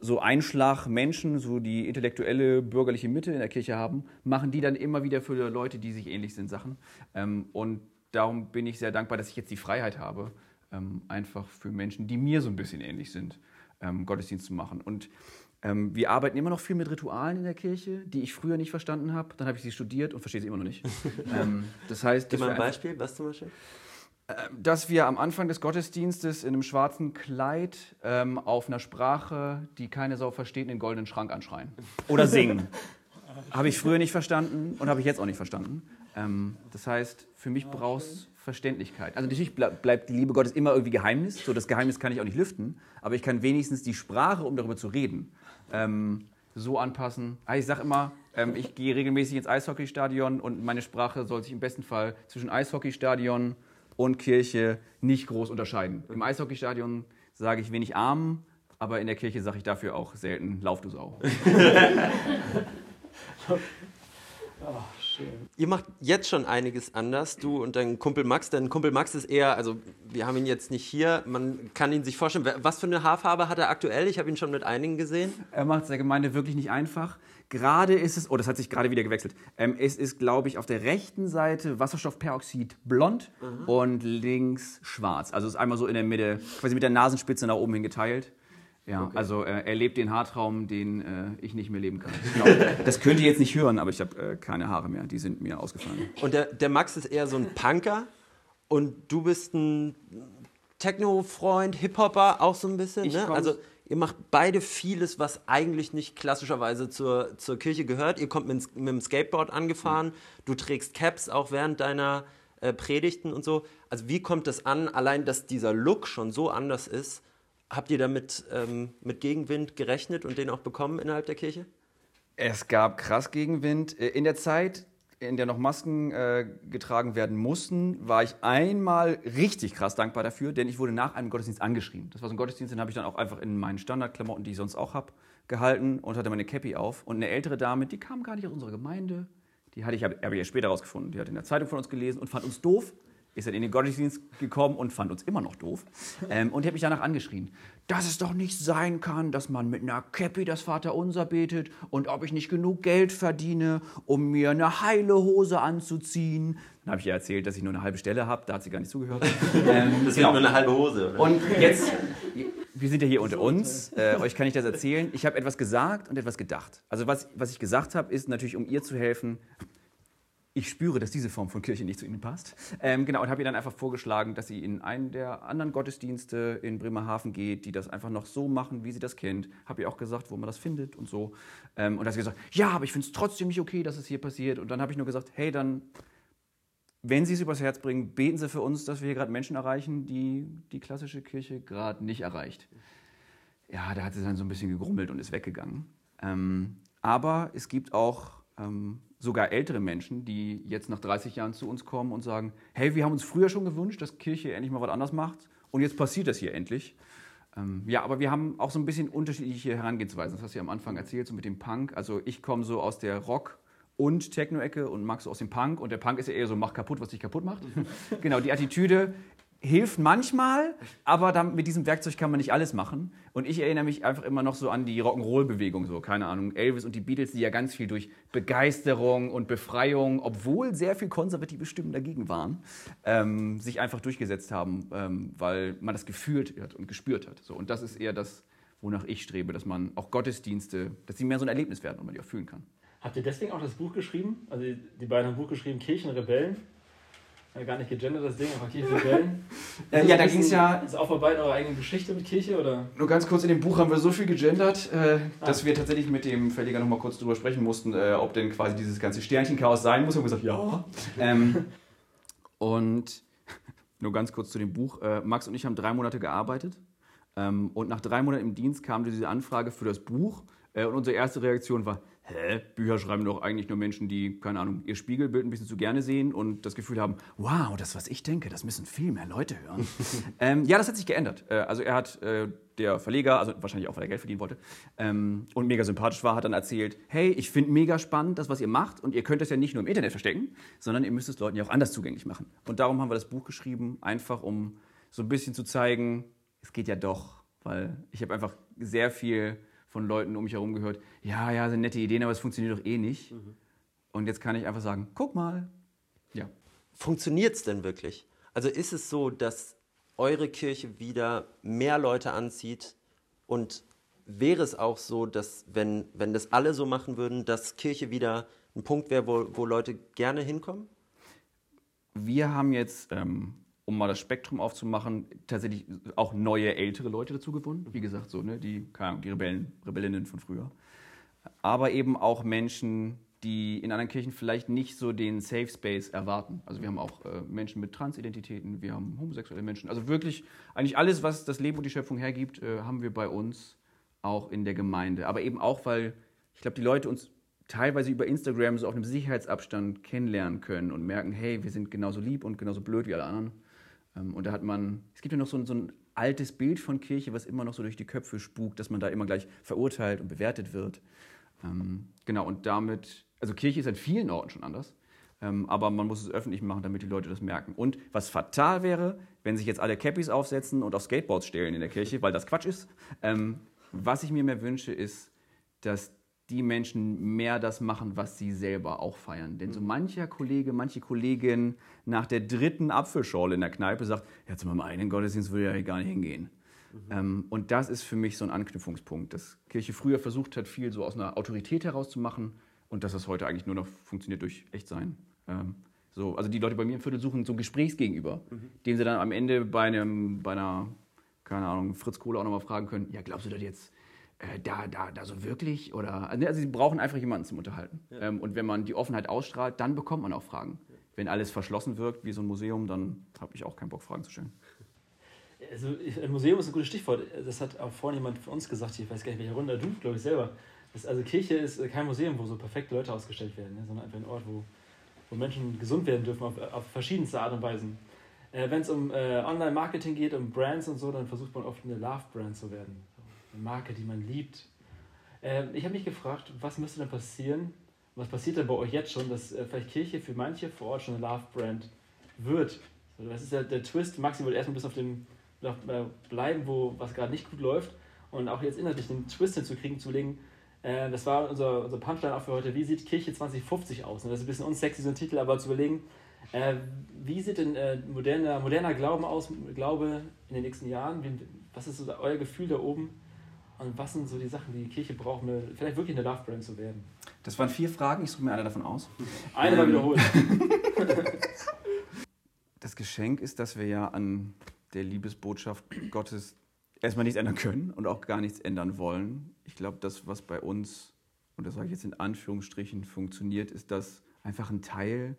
so Einschlag Menschen, so die intellektuelle bürgerliche Mitte in der Kirche haben, machen die dann immer wieder für Leute, die sich ähnlich sind, Sachen. Ähm, und darum bin ich sehr dankbar, dass ich jetzt die Freiheit habe, ähm, einfach für Menschen, die mir so ein bisschen ähnlich sind, ähm, Gottesdienst zu machen. Und ähm, wir arbeiten immer noch viel mit Ritualen in der Kirche, die ich früher nicht verstanden habe. Dann habe ich sie studiert und verstehe sie immer noch nicht. ähm, das heißt, Gib mal ein Beispiel, was zum Beispiel? Ähm, dass wir am Anfang des Gottesdienstes in einem schwarzen Kleid ähm, auf einer Sprache, die keine Sau versteht, in den goldenen Schrank anschreien. Oder singen. habe ich früher nicht verstanden und habe ich jetzt auch nicht verstanden. Ähm, das heißt, für mich braucht es Verständlichkeit. Also natürlich bleibt die Liebe Gottes immer irgendwie Geheimnis. So das Geheimnis kann ich auch nicht lüften, aber ich kann wenigstens die Sprache, um darüber zu reden, ähm, so anpassen. Ah, ich sage immer, ähm, ich gehe regelmäßig ins Eishockeystadion und meine Sprache soll sich im besten Fall zwischen Eishockeystadion und Kirche nicht groß unterscheiden. Im Eishockeystadion sage ich wenig Arm, aber in der Kirche sage ich dafür auch selten Lauf du Sau. oh, Ihr macht jetzt schon einiges anders, du und dein Kumpel Max. Dein Kumpel Max ist eher, also wir haben ihn jetzt nicht hier, man kann ihn sich vorstellen. Was für eine Haarfarbe hat er aktuell? Ich habe ihn schon mit einigen gesehen. Er macht es der Gemeinde wirklich nicht einfach. Gerade ist es, oh, das hat sich gerade wieder gewechselt. Ähm, es ist, glaube ich, auf der rechten Seite Wasserstoffperoxid blond mhm. und links schwarz. Also es ist einmal so in der Mitte, quasi mit der Nasenspitze nach oben hin geteilt. Ja, okay. also äh, er lebt den Haartraum, den äh, ich nicht mehr leben kann. Genau. Das könnt ihr jetzt nicht hören, aber ich habe äh, keine Haare mehr. Die sind mir ausgefallen. Und der, der Max ist eher so ein Punker und du bist ein Techno-Freund, Hip-Hopper auch so ein bisschen. Ne? Also ihr macht beide vieles, was eigentlich nicht klassischerweise zur, zur Kirche gehört. Ihr kommt mit, mit dem Skateboard angefahren, mhm. du trägst Caps auch während deiner äh, Predigten und so. Also wie kommt das an, allein dass dieser Look schon so anders ist? Habt ihr damit ähm, mit Gegenwind gerechnet und den auch bekommen innerhalb der Kirche? Es gab krass Gegenwind. Äh, in der Zeit, in der noch Masken äh, getragen werden mussten, war ich einmal richtig krass dankbar dafür, denn ich wurde nach einem Gottesdienst angeschrien. Das war so ein Gottesdienst, den habe ich dann auch einfach in meinen Standardklamotten, die ich sonst auch habe, gehalten und hatte meine Cappy auf. Und eine ältere Dame, die kam gar nicht aus unserer Gemeinde, die hatte ich, habe hab ich ja später rausgefunden, die hat in der Zeitung von uns gelesen und fand uns doof ist dann in den Gottesdienst gekommen und fand uns immer noch doof. Ähm, und hat mich danach angeschrien, dass es doch nicht sein kann, dass man mit einer Käppi das Vaterunser betet und ob ich nicht genug Geld verdiene, um mir eine heile Hose anzuziehen. Dann habe ich ihr erzählt, dass ich nur eine halbe Stelle habe. Da hat sie gar nicht zugehört. ähm, das genau. nur eine halbe Hose. Oder? Und jetzt, wir sind ja hier unter uns. Äh, euch kann ich das erzählen. Ich habe etwas gesagt und etwas gedacht. Also was, was ich gesagt habe, ist natürlich, um ihr zu helfen, ich spüre, dass diese Form von Kirche nicht zu Ihnen passt. Ähm, genau, und habe ihr dann einfach vorgeschlagen, dass sie in einen der anderen Gottesdienste in Bremerhaven geht, die das einfach noch so machen, wie sie das kennt. Habe ihr auch gesagt, wo man das findet und so. Ähm, und da hat sie gesagt, ja, aber ich finde es trotzdem nicht okay, dass es hier passiert. Und dann habe ich nur gesagt, hey, dann, wenn Sie es übers Herz bringen, beten Sie für uns, dass wir hier gerade Menschen erreichen, die die klassische Kirche gerade nicht erreicht. Ja, da hat sie dann so ein bisschen gegrummelt und ist weggegangen. Ähm, aber es gibt auch ähm, sogar ältere Menschen, die jetzt nach 30 Jahren zu uns kommen und sagen, hey, wir haben uns früher schon gewünscht, dass Kirche endlich mal was anders macht und jetzt passiert das hier endlich. Ähm, ja, aber wir haben auch so ein bisschen unterschiedliche Herangehensweisen. Das hast du ja am Anfang erzählt, so mit dem Punk. Also ich komme so aus der Rock- und Techno-Ecke und Max so aus dem Punk. Und der Punk ist ja eher so, mach kaputt, was dich kaputt macht. genau, die Attitüde hilft manchmal, aber dann, mit diesem Werkzeug kann man nicht alles machen. Und ich erinnere mich einfach immer noch so an die Rock'n'Roll-Bewegung, so, keine Ahnung, Elvis und die Beatles, die ja ganz viel durch Begeisterung und Befreiung, obwohl sehr viel konservative Stimmen dagegen waren, ähm, sich einfach durchgesetzt haben, ähm, weil man das gefühlt hat und gespürt hat. So, und das ist eher das, wonach ich strebe, dass man auch Gottesdienste, dass sie mehr so ein Erlebnis werden und man die auch fühlen kann. Habt ihr deswegen auch das Buch geschrieben? Also die, beiden haben ein Buch geschrieben, Kirchenrebellen. Ja, gar nicht gegendert, das Ding, aber Kirchenrebellen. Äh, ja, da ging es ja. Ist aufarbeiten eure eigene Geschichte mit Kirche oder? Nur ganz kurz, in dem Buch haben wir so viel gegendert, äh, dass Ah. wir tatsächlich mit dem Verleger nochmal kurz drüber sprechen mussten, äh, ob denn quasi dieses ganze Sternchenchaos sein muss. Und wir haben gesagt, ja. Ähm, und nur ganz kurz zu dem Buch. Äh, Max und ich haben drei Monate gearbeitet. Ähm, und nach drei Monaten im Dienst kam diese Anfrage für das Buch. Äh, und unsere erste Reaktion war, hä, Bücher schreiben doch eigentlich nur Menschen, die, keine Ahnung, ihr Spiegelbild ein bisschen zu gerne sehen und das Gefühl haben, wow, das, was ich denke, das müssen viel mehr Leute hören. ähm, ja, das hat sich geändert. Äh, also er hat, äh, der Verleger, also wahrscheinlich auch, weil er Geld verdienen wollte, ähm, und mega sympathisch war, hat dann erzählt, hey, ich finde mega spannend, das, was ihr macht und ihr könnt das ja nicht nur im Internet verstecken, sondern ihr müsst es Leuten ja auch anders zugänglich machen. Und darum haben wir das Buch geschrieben, einfach um so ein bisschen zu zeigen, es geht ja doch, weil ich habe einfach sehr viel von Leuten um mich herum gehört, ja, ja, sind nette Ideen, aber es funktioniert doch eh nicht. Und jetzt kann ich einfach sagen, guck mal. Ja. Funktioniert es denn wirklich? Also ist es so, dass eure Kirche wieder mehr Leute anzieht und wäre es auch so, dass wenn, wenn das alle so machen würden, dass Kirche wieder ein Punkt wäre, wo, wo Leute gerne hinkommen? Wir haben jetzt, ähm, um mal das Spektrum aufzumachen, tatsächlich auch neue, ältere Leute dazu gewonnen. Wie gesagt, so, ne, die, die Rebellen, Rebellinnen von früher. Aber eben auch Menschen, die in anderen Kirchen vielleicht nicht so den Safe Space erwarten. Also wir haben auch äh, Menschen mit Transidentitäten, wir haben homosexuelle Menschen. Also wirklich eigentlich alles, was das Leben und die Schöpfung hergibt, äh, haben wir bei uns auch in der Gemeinde. Aber eben auch, weil ich glaube, die Leute uns teilweise über Instagram so auf einem Sicherheitsabstand kennenlernen können und merken, hey, wir sind genauso lieb und genauso blöd wie alle anderen. Ähm, und da hat man, es gibt ja noch so ein, so ein altes Bild von Kirche, was immer noch so durch die Köpfe spukt, dass man da immer gleich verurteilt und bewertet wird. Ähm, genau, und damit, also Kirche ist an vielen Orten schon anders, ähm, aber man muss es öffentlich machen, damit die Leute das merken. Und was fatal wäre, wenn sich jetzt alle Cappies aufsetzen und auf Skateboards stehlen in der Kirche, weil das Quatsch ist. Was ich mir mehr wünsche, ist, dass die Menschen mehr das machen, was sie selber auch feiern. Denn so mancher Kollege, manche Kollegin nach der dritten Apfelschorle in der Kneipe sagt, ja, zu meinem eigenen Gottesdienst würde ich ja gar nicht hingehen. Ähm, und das ist für mich so ein Anknüpfungspunkt, dass Kirche früher versucht hat, viel so aus einer Autorität herauszumachen und dass das heute eigentlich nur noch funktioniert durch Echtsein. Ähm, so, also die Leute bei mir im Viertel suchen so ein Gesprächsgegenüber, den sie dann am Ende bei, einem, bei einer, keine Ahnung, Fritz Kohle auch nochmal fragen können, ja, glaubst du das jetzt äh, da, da, da so wirklich? Oder, also sie brauchen einfach jemanden zum Unterhalten. Ähm, und wenn man die Offenheit ausstrahlt, dann bekommt man auch Fragen. Wenn alles verschlossen wirkt, wie so ein Museum, dann habe ich auch keinen Bock, Fragen zu stellen. Also, ein Museum ist ein gutes Stichwort. Das hat auch vorhin jemand von uns gesagt, ich weiß gar nicht, welche Runde, du, glaube ich, selber. Das, also, Kirche ist kein Museum, wo so perfekte Leute ausgestellt werden, ne, sondern einfach ein Ort, wo, wo Menschen gesund werden dürfen, auf, auf verschiedenste Art und Weisen. Äh, Wenn es um äh, Online-Marketing geht, um Brands und so, dann versucht man oft eine Love-Brand zu werden. Marke, die man liebt. Äh, ich habe mich gefragt, was müsste denn passieren, was passiert denn bei euch jetzt schon, dass äh, vielleicht Kirche für manche vor Ort schon eine Love-Brand wird? Das ist ja der Twist. Maxi wollte erstmal bis auf dem äh, bleiben, wo was gerade nicht gut läuft und auch jetzt inhaltlich den Twist hinzukriegen, zu legen. Äh, das war unser, unser Punchline auch für heute. Wie sieht Kirche 2050 aus? Das ist ein bisschen unsexy, so ein Titel, aber zu überlegen, äh, wie sieht denn äh, moderner, moderner Glauben aus, Glaube in den nächsten Jahren? Wie, was ist so euer Gefühl da oben? Und was sind so die Sachen, die die Kirche braucht, um vielleicht wirklich eine Love-Brand zu werden? Das waren vier Fragen, ich suche mir eine davon aus. Eine mal Ähm. wiederholt. Das Geschenk ist, dass wir ja an der Liebesbotschaft Gottes erstmal nichts ändern können und auch gar nichts ändern wollen. Ich glaube, das, was bei uns, und das sage ich jetzt in Anführungsstrichen, funktioniert, ist, dass einfach ein Teil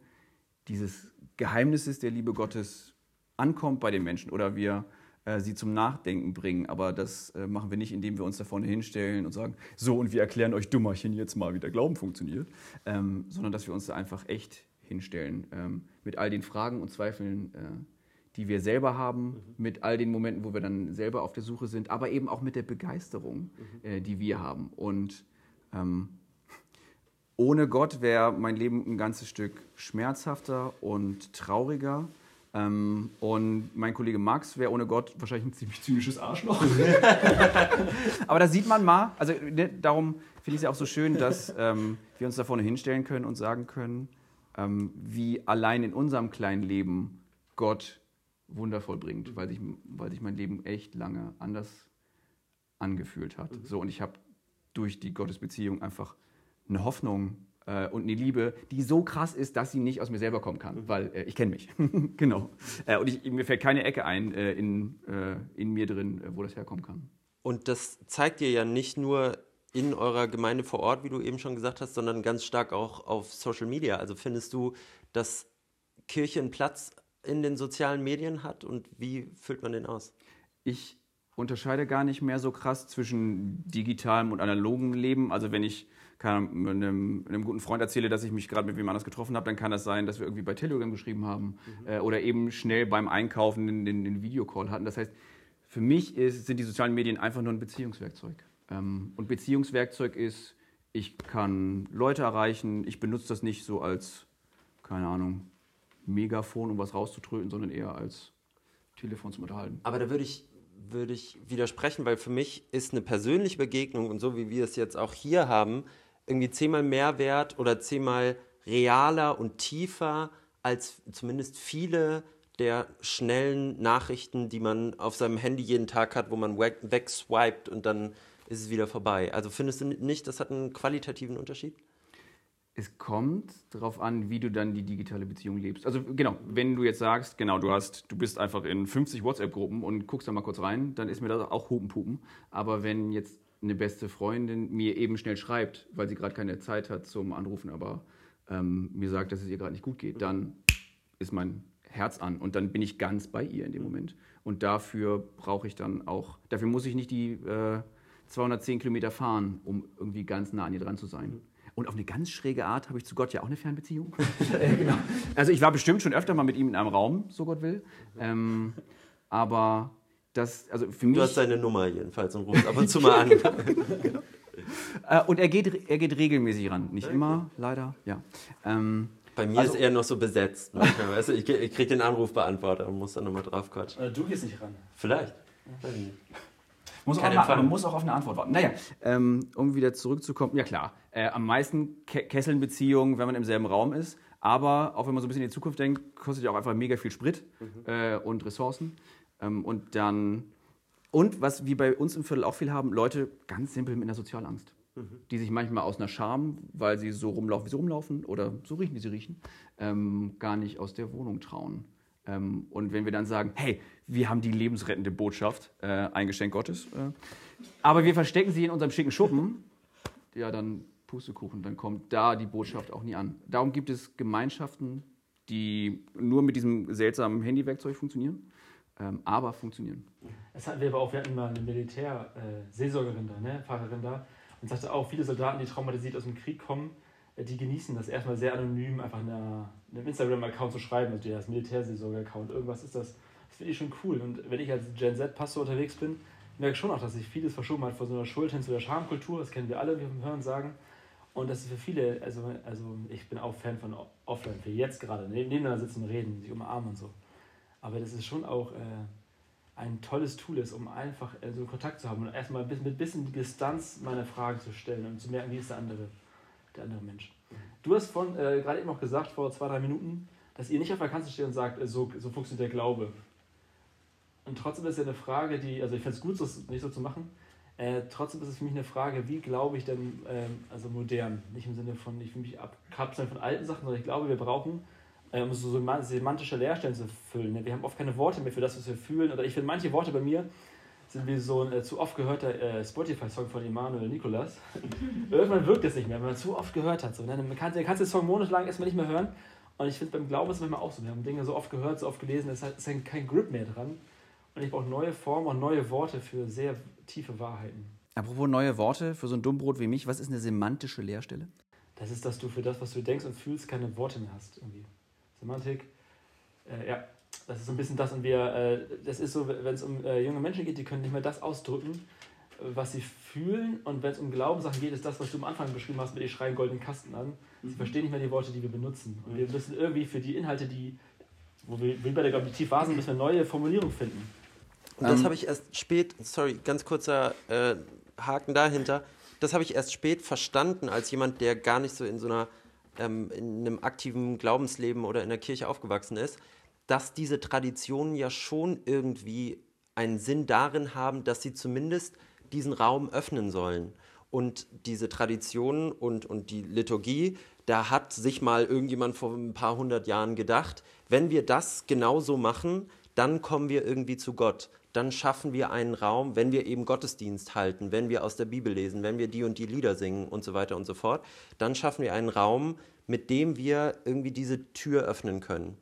dieses Geheimnisses der Liebe Gottes ankommt bei den Menschen oder wir äh, sie zum Nachdenken bringen. Aber das äh, machen wir nicht, indem wir uns da vorne hinstellen und sagen, so und wir erklären euch Dummerchen jetzt mal, wie der Glauben funktioniert, ähm, sondern dass wir uns da einfach echt hinstellen ähm, mit all den Fragen und Zweifeln, äh, die wir selber haben, mhm. mit all den Momenten, wo wir dann selber auf der Suche sind, aber eben auch mit der Begeisterung, mhm. äh, die wir haben. Und ähm, ohne Gott wäre mein Leben ein ganzes Stück schmerzhafter und trauriger. Ähm, und mein Kollege Max wäre ohne Gott wahrscheinlich ein ziemlich zynisches Arschloch. Aber da sieht man mal, also ne, darum finde ich es ja auch so schön, dass ähm, wir uns da vorne hinstellen können und sagen können, ähm, wie allein in unserem kleinen Leben Gott wundervoll bringt, weil sich, weil sich mein Leben echt lange anders angefühlt hat. Mhm. So, und ich habe durch die Gottesbeziehung einfach eine Hoffnung äh, und eine Liebe, die so krass ist, dass sie nicht aus mir selber kommen kann, mhm. weil äh, ich kenne mich. genau. Äh, und ich, mir fällt keine Ecke ein äh, in, äh, in mir drin, äh, wo das herkommen kann. Und das zeigt dir ja nicht nur in eurer Gemeinde vor Ort, wie du eben schon gesagt hast, sondern ganz stark auch auf Social Media. Also findest du, dass Kirche einen Platz in den sozialen Medien hat und wie füllt man den aus? Ich unterscheide gar nicht mehr so krass zwischen digitalem und analogem Leben. Also wenn ich kann, einem, einem, guten Freund erzähle, dass ich mich gerade mit wem anders getroffen habe, dann kann das sein, dass wir irgendwie bei Telegram geschrieben haben mhm. äh, oder eben schnell beim Einkaufen den, den, den Videocall hatten. Das heißt, für mich ist, sind die sozialen Medien einfach nur ein Beziehungswerkzeug. Ähm, und Beziehungswerkzeug ist, ich kann Leute erreichen, ich benutze das nicht so als, keine Ahnung, Megafon, um was rauszutröten, sondern eher als Telefon zum Unterhalten. Aber da würde ich würde ich widersprechen, weil für mich ist eine persönliche Begegnung und so wie wir es jetzt auch hier haben, irgendwie zehnmal mehr wert oder zehnmal realer und tiefer als zumindest viele der schnellen Nachrichten, die man auf seinem Handy jeden Tag hat, wo man wegswiped und dann ist es wieder vorbei. Also findest du nicht, das hat einen qualitativen Unterschied? Es kommt darauf an, wie du dann die digitale Beziehung lebst. Also genau, wenn du jetzt sagst, genau, du hast, du bist einfach in 50 WhatsApp-Gruppen und guckst da mal kurz rein, dann ist mir das auch Hupenpupen. Aber wenn jetzt eine beste Freundin mir eben schnell schreibt, weil sie gerade keine Zeit hat zum Anrufen, aber ähm, mir sagt, dass es ihr gerade nicht gut geht, dann ist mein Herz an und dann bin ich ganz bei ihr in dem Moment. Und dafür brauche ich dann auch, dafür muss ich nicht die äh, 210 Kilometer fahren, um irgendwie ganz nah an ihr dran zu sein. Und auf eine ganz schräge Art habe ich zu Gott ja auch eine Fernbeziehung. genau. Also ich war bestimmt schon öfter mal mit ihm in einem Raum, so Gott will. Ähm, aber das, also für mich. Du hast seine Nummer jedenfalls und rufst ab und zu mal an. genau, genau, genau. Äh, und er geht, er geht regelmäßig ran. Nicht okay. immer, leider. Ja. Ähm, bei mir also, ist er noch so besetzt. Ne? weißt du, ich, ich kriege den Anrufbeantworter und muss dann nochmal drauf quatschen. Äh, du gehst nicht ran. Vielleicht. Muss auch eine, man muss auch auf eine Antwort warten. Naja, ähm, um wieder zurückzukommen. Ja klar, äh, am meisten Ke kesseln Beziehungen, wenn man im selben Raum ist. Aber auch wenn man so ein bisschen in die Zukunft denkt, kostet ja auch einfach mega viel Sprit mhm. äh, und Ressourcen. Ähm, und dann, und was wir bei uns im Viertel auch viel haben, Leute ganz simpel mit einer Sozialangst. Mhm. Die sich manchmal aus einer Scham, weil sie so rumlaufen, wie sie rumlaufen oder so riechen, wie sie riechen, ähm, gar nicht aus der Wohnung trauen. Ähm, und wenn wir dann sagen, hey, wir haben die lebensrettende Botschaft, äh, ein Geschenk Gottes, äh, aber wir verstecken sie in unserem schicken Schuppen, ja, dann Pustekuchen, dann kommt da die Botschaft auch nie an. Darum gibt es Gemeinschaften, die nur mit diesem seltsamen Handywerkzeug funktionieren, ähm, aber funktionieren. Das hatten wir aber auch, wir hatten mal eine Militärseelsorgerin äh, da, ne, Pfarrerin da, und sagte auch, viele Soldaten, die traumatisiert aus dem Krieg kommen, äh, die genießen das erstmal sehr anonym, einfach in einem Instagram-Account zu schreiben, also das Militärseelsorge-Account, irgendwas ist das. Das finde ich schon cool. Und wenn ich als Gen Z-Pastor unterwegs bin, merke ich schon auch, dass sich vieles verschoben hat von so einer Schuld hin zu der Schamkultur, das kennen wir alle, wir Hören sagen. Und das ist für viele, also, also ich bin auch Fan von Offline, für jetzt gerade, nebeneinander sitzen reden, sich umarmen und so. Aber das ist schon auch äh, ein tolles Tool ist, um einfach äh, so Kontakt zu haben und erstmal mit ein bisschen Distanz meine Fragen zu stellen und zu merken, wie ist der andere, der andere Mensch. Du hast äh, gerade eben auch gesagt, vor zwei, drei Minuten, dass ihr nicht auf der Kanzel steht und sagt, äh, so, so funktioniert der Glaube. Und trotzdem ist ja eine Frage, die, also ich finde es gut, das nicht so zu machen, äh, trotzdem ist es für mich eine Frage, wie glaube ich denn, ähm, also modern, nicht im Sinne von, ich will mich abkapseln von alten Sachen, sondern ich glaube, wir brauchen, um so semantische Leerstellen zu füllen. Ne? Wir haben oft keine Worte mehr für das, was wir fühlen. Oder ich finde, manche Worte bei mir sind wie so ein äh, zu oft gehörter äh, Spotify-Song von Emanuel Nikolas. Irgendwann wirkt es nicht mehr, wenn man zu oft gehört hat. So, ne? Man kann, den Song monatelang erstmal nicht mehr hören. Und ich finde, beim Glauben ist es manchmal auch so. Wir haben Dinge so oft gehört, so oft gelesen, es ist halt kein Grip mehr dran. Und ich brauche neue Formen und neue Worte für sehr tiefe Wahrheiten. Apropos neue Worte für so ein Dummbrot wie mich, was ist eine semantische Leerstelle? Das ist, dass du für das, was du denkst und fühlst, keine Worte mehr hast. Irgendwie. Semantik. Äh, ja, das ist so ein bisschen das. Und wir, äh, das ist so, wenn es um äh, junge Menschen geht, die können nicht mehr das ausdrücken, was sie fühlen. Und wenn es um Glaubenssachen geht, ist das, was du am Anfang beschrieben hast, mit ich schreien goldenen Kasten an. Sie Mhm. verstehen nicht mehr die Worte, die wir benutzen. Und wir müssen irgendwie für die Inhalte, die, wo wir, wie bei der, glaube ich, tief waren, müssen wir neue Formulierungen finden. Und das Ähm, habe ich erst spät, sorry, ganz kurzer äh, Haken dahinter. Das habe ich erst spät verstanden als jemand, der gar nicht so in so einer ähm, in einem aktiven Glaubensleben oder in der Kirche aufgewachsen ist, dass diese Traditionen ja schon irgendwie einen Sinn darin haben, dass sie zumindest diesen Raum öffnen sollen. Und diese Traditionen und, und die Liturgie, da hat sich mal irgendjemand vor ein paar hundert Jahren gedacht, wenn wir das genauso machen, dann kommen wir irgendwie zu Gott. Dann schaffen wir einen Raum, wenn wir eben Gottesdienst halten, wenn wir aus der Bibel lesen, wenn wir die und die Lieder singen und so weiter und so fort, dann schaffen wir einen Raum, mit dem wir irgendwie diese Tür öffnen können.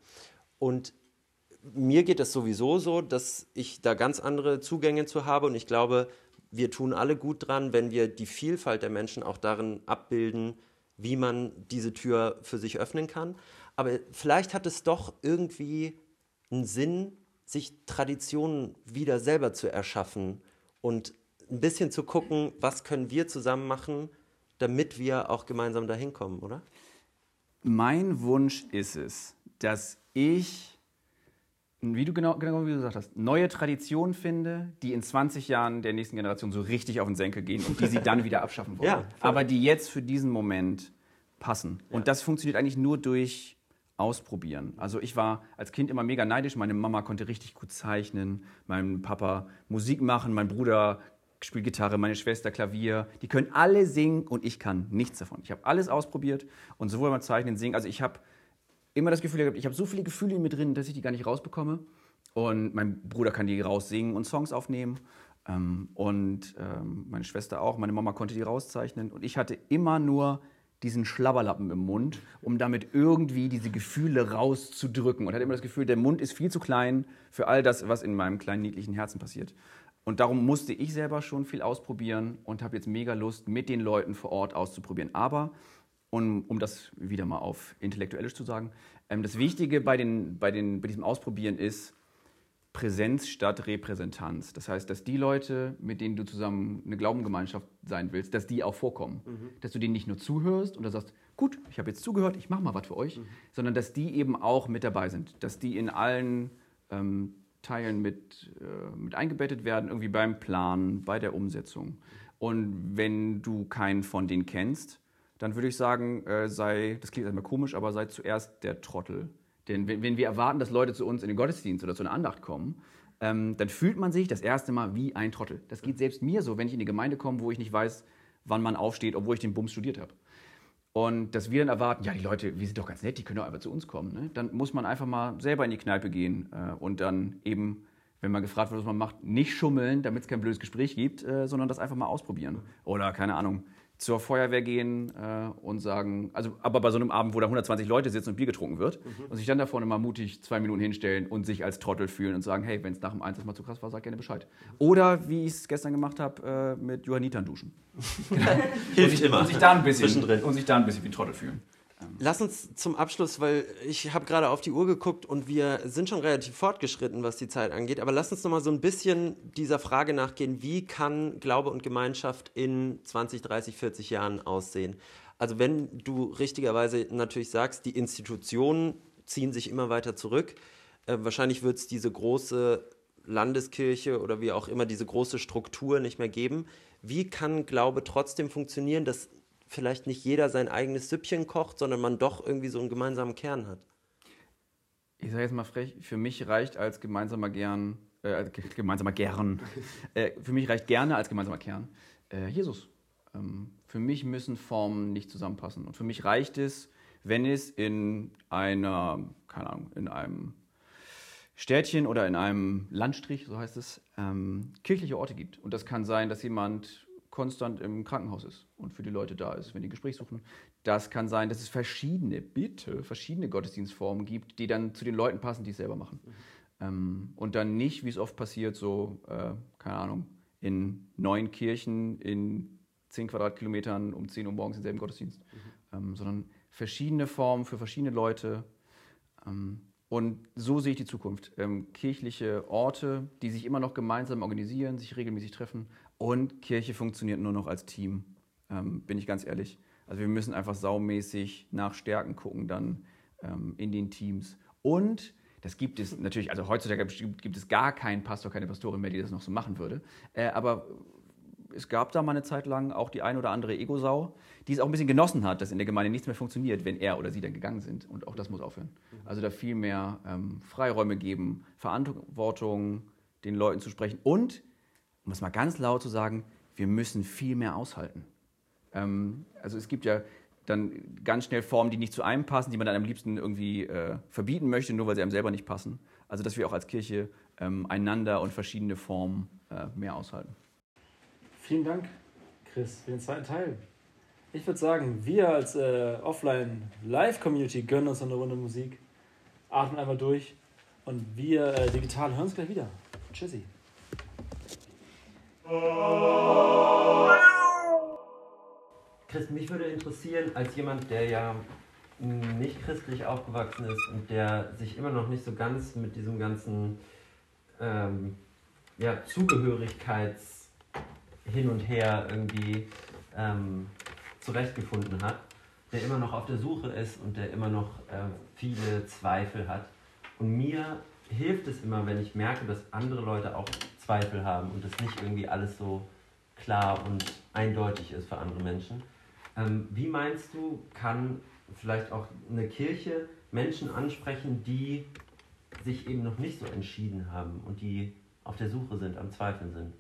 Und mir geht es sowieso so, dass ich da ganz andere Zugänge zu habe und ich glaube, wir tun alle gut dran, wenn wir die Vielfalt der Menschen auch darin abbilden, wie man diese Tür für sich öffnen kann. Aber vielleicht hat es doch irgendwie einen Sinn, sich Traditionen wieder selber zu erschaffen und ein bisschen zu gucken, was können wir zusammen machen, damit wir auch gemeinsam dahin kommen, oder? Mein Wunsch ist es, dass ich, wie du genau, genau wie du gesagt hast, neue Traditionen finde, die in 20 Jahren der nächsten Generation so richtig auf den Senkel gehen und die sie dann wieder abschaffen wollen. Ja. Aber die jetzt für diesen Moment passen. Und das funktioniert eigentlich nur durch Ausprobieren. Also ich war als Kind immer mega neidisch. Meine Mama konnte richtig gut zeichnen, mein Papa Musik machen, mein Bruder spielt Gitarre, meine Schwester Klavier. Die können alle singen und ich kann nichts davon. Ich habe alles ausprobiert und sowohl beim Zeichnen, Singen. Also ich habe immer das Gefühl gehabt, ich habe so viele Gefühle in mir drin, dass ich die gar nicht rausbekomme. Und mein Bruder kann die raussingen und Songs aufnehmen. Ähm, und ähm, meine Schwester auch. Meine Mama konnte die rauszeichnen. Und ich hatte immer nur diesen Schlabberlappen im Mund, um damit irgendwie diese Gefühle rauszudrücken. Und hatte immer das Gefühl, der Mund ist viel zu klein für all das, was in meinem kleinen niedlichen Herzen passiert. Und darum musste ich selber schon viel ausprobieren und habe jetzt mega Lust, mit den Leuten vor Ort auszuprobieren. Aber, um, um das wieder mal auf intellektuellisch zu sagen, ähm, das Wichtige bei, den, bei, den, bei diesem Ausprobieren ist Präsenz statt Repräsentanz. Das heißt, dass die Leute, mit denen du zusammen eine Glaubengemeinschaft sein willst, dass die auch vorkommen. Dass du denen nicht nur zuhörst und sagst, gut, ich habe jetzt zugehört, ich mache mal was für euch, sondern dass die eben auch mit dabei sind. Dass die in allen ähm, Teilen mit, äh, mit eingebettet werden, irgendwie beim Planen, bei der Umsetzung. Und wenn du keinen von denen kennst, dann würde ich sagen, äh, sei, das klingt erstmal komisch, aber sei zuerst der Trottel. Denn wenn, wenn wir erwarten, dass Leute zu uns in den Gottesdienst oder zu einer Andacht kommen, ähm, dann fühlt man sich das erste Mal wie ein Trottel. Das geht selbst mir so, wenn ich in die Gemeinde komme, wo ich nicht weiß, wann man aufsteht, obwohl ich den Bums studiert habe. Und dass wir dann erwarten, ja, die Leute, wir sind doch ganz nett, die können doch einfach zu uns kommen. Ne? Dann muss man einfach mal selber in die Kneipe gehen äh, und dann eben, wenn man gefragt wird, was man macht, nicht schummeln, damit es kein blödes Gespräch gibt, äh, sondern das einfach mal ausprobieren. Oder, keine Ahnung, zur Feuerwehr gehen äh, und sagen, also aber bei so einem Abend, wo da 120 Leute sitzen und Bier getrunken wird und sich dann da vorne mal mutig zwei Minuten hinstellen und sich als Trottel fühlen und sagen, hey, wenn es nach dem Einsatz mal zu krass war, sag gerne Bescheid. Oder wie ich es gestern gemacht habe, äh, mit Johannitern duschen. Hilft und sich, immer. Und sich da ein bisschen, und sich da ein bisschen wie ein Trottel fühlen. Lass uns zum Abschluss, weil ich habe gerade auf die Uhr geguckt und wir sind schon relativ fortgeschritten, was die Zeit angeht, aber lass uns noch mal so ein bisschen dieser Frage nachgehen, wie kann Glaube und Gemeinschaft in 20, 30, 40 Jahren aussehen? Also wenn du richtigerweise natürlich sagst, die Institutionen ziehen sich immer weiter zurück, äh, wahrscheinlich wird es diese große Landeskirche oder wie auch immer diese große Struktur nicht mehr geben. Wie kann Glaube trotzdem funktionieren, dass vielleicht nicht jeder sein eigenes Süppchen kocht, sondern man doch irgendwie so einen gemeinsamen Kern hat. Ich sage jetzt mal frech, für mich reicht als gemeinsamer Gern, äh, gemeinsamer Gern, äh, für mich reicht gerne als gemeinsamer Kern äh, Jesus. Ähm, für mich müssen Formen nicht zusammenpassen. Und für mich reicht es, wenn es in einer, keine Ahnung, in einem Städtchen oder in einem Landstrich, so heißt es, ähm, kirchliche Orte gibt. Und das kann sein, dass jemand konstant im Krankenhaus ist und für die Leute da ist, wenn die Gespräch suchen. Das kann sein, dass es verschiedene, bitte, verschiedene Gottesdienstformen gibt, die dann zu den Leuten passen, die es selber machen. Ähm, und dann nicht, wie es oft passiert, so, äh, keine Ahnung, in neun Kirchen in zehn Quadratkilometern um 10 Uhr morgens denselben Gottesdienst, ähm, sondern verschiedene Formen für verschiedene Leute. Ähm, und so sehe ich die Zukunft. Ähm, kirchliche Orte, die sich immer noch gemeinsam organisieren, sich regelmäßig treffen und Kirche funktioniert nur noch als Team, ähm, bin ich ganz ehrlich. Also wir müssen einfach saumäßig nach Stärken gucken dann ähm, in den Teams. Und das gibt es natürlich, also heutzutage gibt es gar keinen Pastor, keine Pastorin mehr, die das noch so machen würde. Äh, aber es gab da mal eine Zeit lang auch die ein oder andere Ego-Sau, die es auch ein bisschen genossen hat, dass in der Gemeinde nichts mehr funktioniert, wenn er oder sie dann gegangen sind. Und auch das muss aufhören. Also da viel mehr ähm, Freiräume geben, Verantwortung den Leuten zu sprechen und, um es mal ganz laut zu sagen, wir müssen viel mehr aushalten. Ähm, also es gibt ja dann ganz schnell Formen, die nicht zu einem passen, die man dann am liebsten irgendwie äh, verbieten möchte, nur weil sie einem selber nicht passen. Also dass wir auch als Kirche ähm, einander und verschiedene Formen äh, mehr aushalten. Vielen Dank, Chris, für den zweiten Teil. Ich würde sagen, wir als äh, Offline-Live-Community gönnen uns eine Runde Musik, atmen einmal durch und wir äh, digital hören uns gleich wieder. Tschüssi. Chris, mich würde interessieren, als jemand, der ja nicht christlich aufgewachsen ist und der sich immer noch nicht so ganz mit diesem ganzen ähm, ja, Zugehörigkeits hin und her irgendwie ähm, zurechtgefunden hat, der immer noch auf der Suche ist und der immer noch äh, viele Zweifel hat. Und mir hilft es immer, wenn ich merke, dass andere Leute auch Zweifel haben und dass nicht irgendwie alles so klar und eindeutig ist für andere Menschen. Ähm, wie meinst du, kann vielleicht auch eine Kirche Menschen ansprechen, die sich eben noch nicht so entschieden haben und die auf der Suche sind, am Zweifeln sind?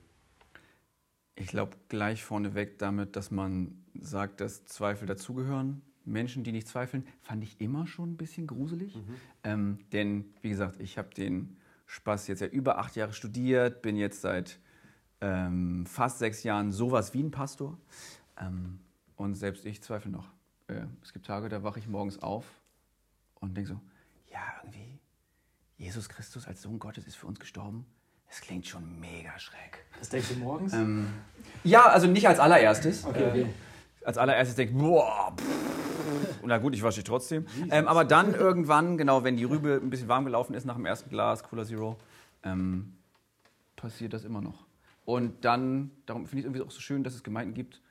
Ich glaube gleich vorneweg damit, dass man sagt, dass Zweifel dazugehören. Menschen, die nicht zweifeln, fand ich immer schon ein bisschen gruselig. Mhm. Ähm, denn, wie gesagt, ich habe den Spaß jetzt ja über acht Jahre studiert, bin jetzt seit ähm, fast sechs Jahren sowas wie ein Pastor. Ähm, und selbst ich zweifle noch. Äh, es gibt Tage, da wache ich morgens auf und denke so, ja, irgendwie, Jesus Christus als Sohn Gottes ist für uns gestorben. Das klingt schon mega schräg. Was denkst du morgens? Ähm, ja, also nicht als allererstes. Okay, okay. Als allererstes denke ich, boah, pff, na gut, ich wasche dich trotzdem. Ähm, aber dann irgendwann, genau, wenn die Rübe ein bisschen warm gelaufen ist nach dem ersten Glas Cola Zero, ähm, passiert das immer noch. Und dann, darum finde ich es irgendwie auch so schön, dass es Gemeinden gibt,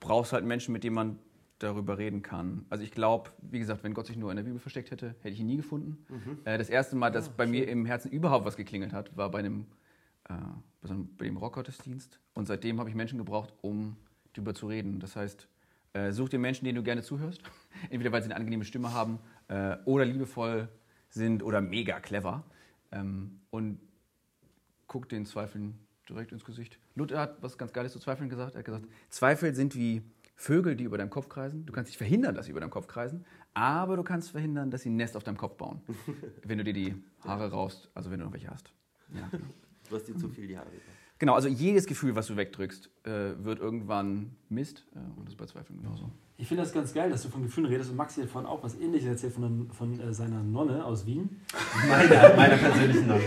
brauchst halt Menschen, mit denen man darüber reden kann. Also ich glaube, wie gesagt, wenn Gott sich nur in der Bibel versteckt hätte, hätte ich ihn nie gefunden. Mhm. Äh, das erste Mal, dass ja, bei schön. mir im Herzen überhaupt was geklingelt hat, war bei, einem, äh, bei dem Rockgottesdienst. Und seitdem habe ich Menschen gebraucht, um darüber zu reden. Das heißt, äh, such dir Menschen, denen du gerne zuhörst. Entweder weil sie eine angenehme Stimme haben äh, oder liebevoll sind oder mega clever. Ähm, und guck den Zweifeln direkt ins Gesicht. Luther hat was ganz Geiles zu Zweifeln gesagt. Er hat gesagt, Zweifel sind wie Vögel, die über deinem Kopf kreisen. Du kannst nicht verhindern, dass sie über deinem Kopf kreisen, aber du kannst verhindern, dass sie ein Nest auf deinem Kopf bauen, wenn du dir die Haare raust, also wenn du noch welche hast. Ja. Du hast dir zu viel die Haare. Genau, also jedes Gefühl, was du wegdrückst, äh, wird irgendwann Mist äh, und das ist bei Zweifeln genauso. Ich finde das ganz geil, dass du von Gefühlen redest und Maxi hat vorhin auch was ähnliches erzählt von, von äh, seiner Nonne aus Wien. Meiner, meiner persönlichen Nonne.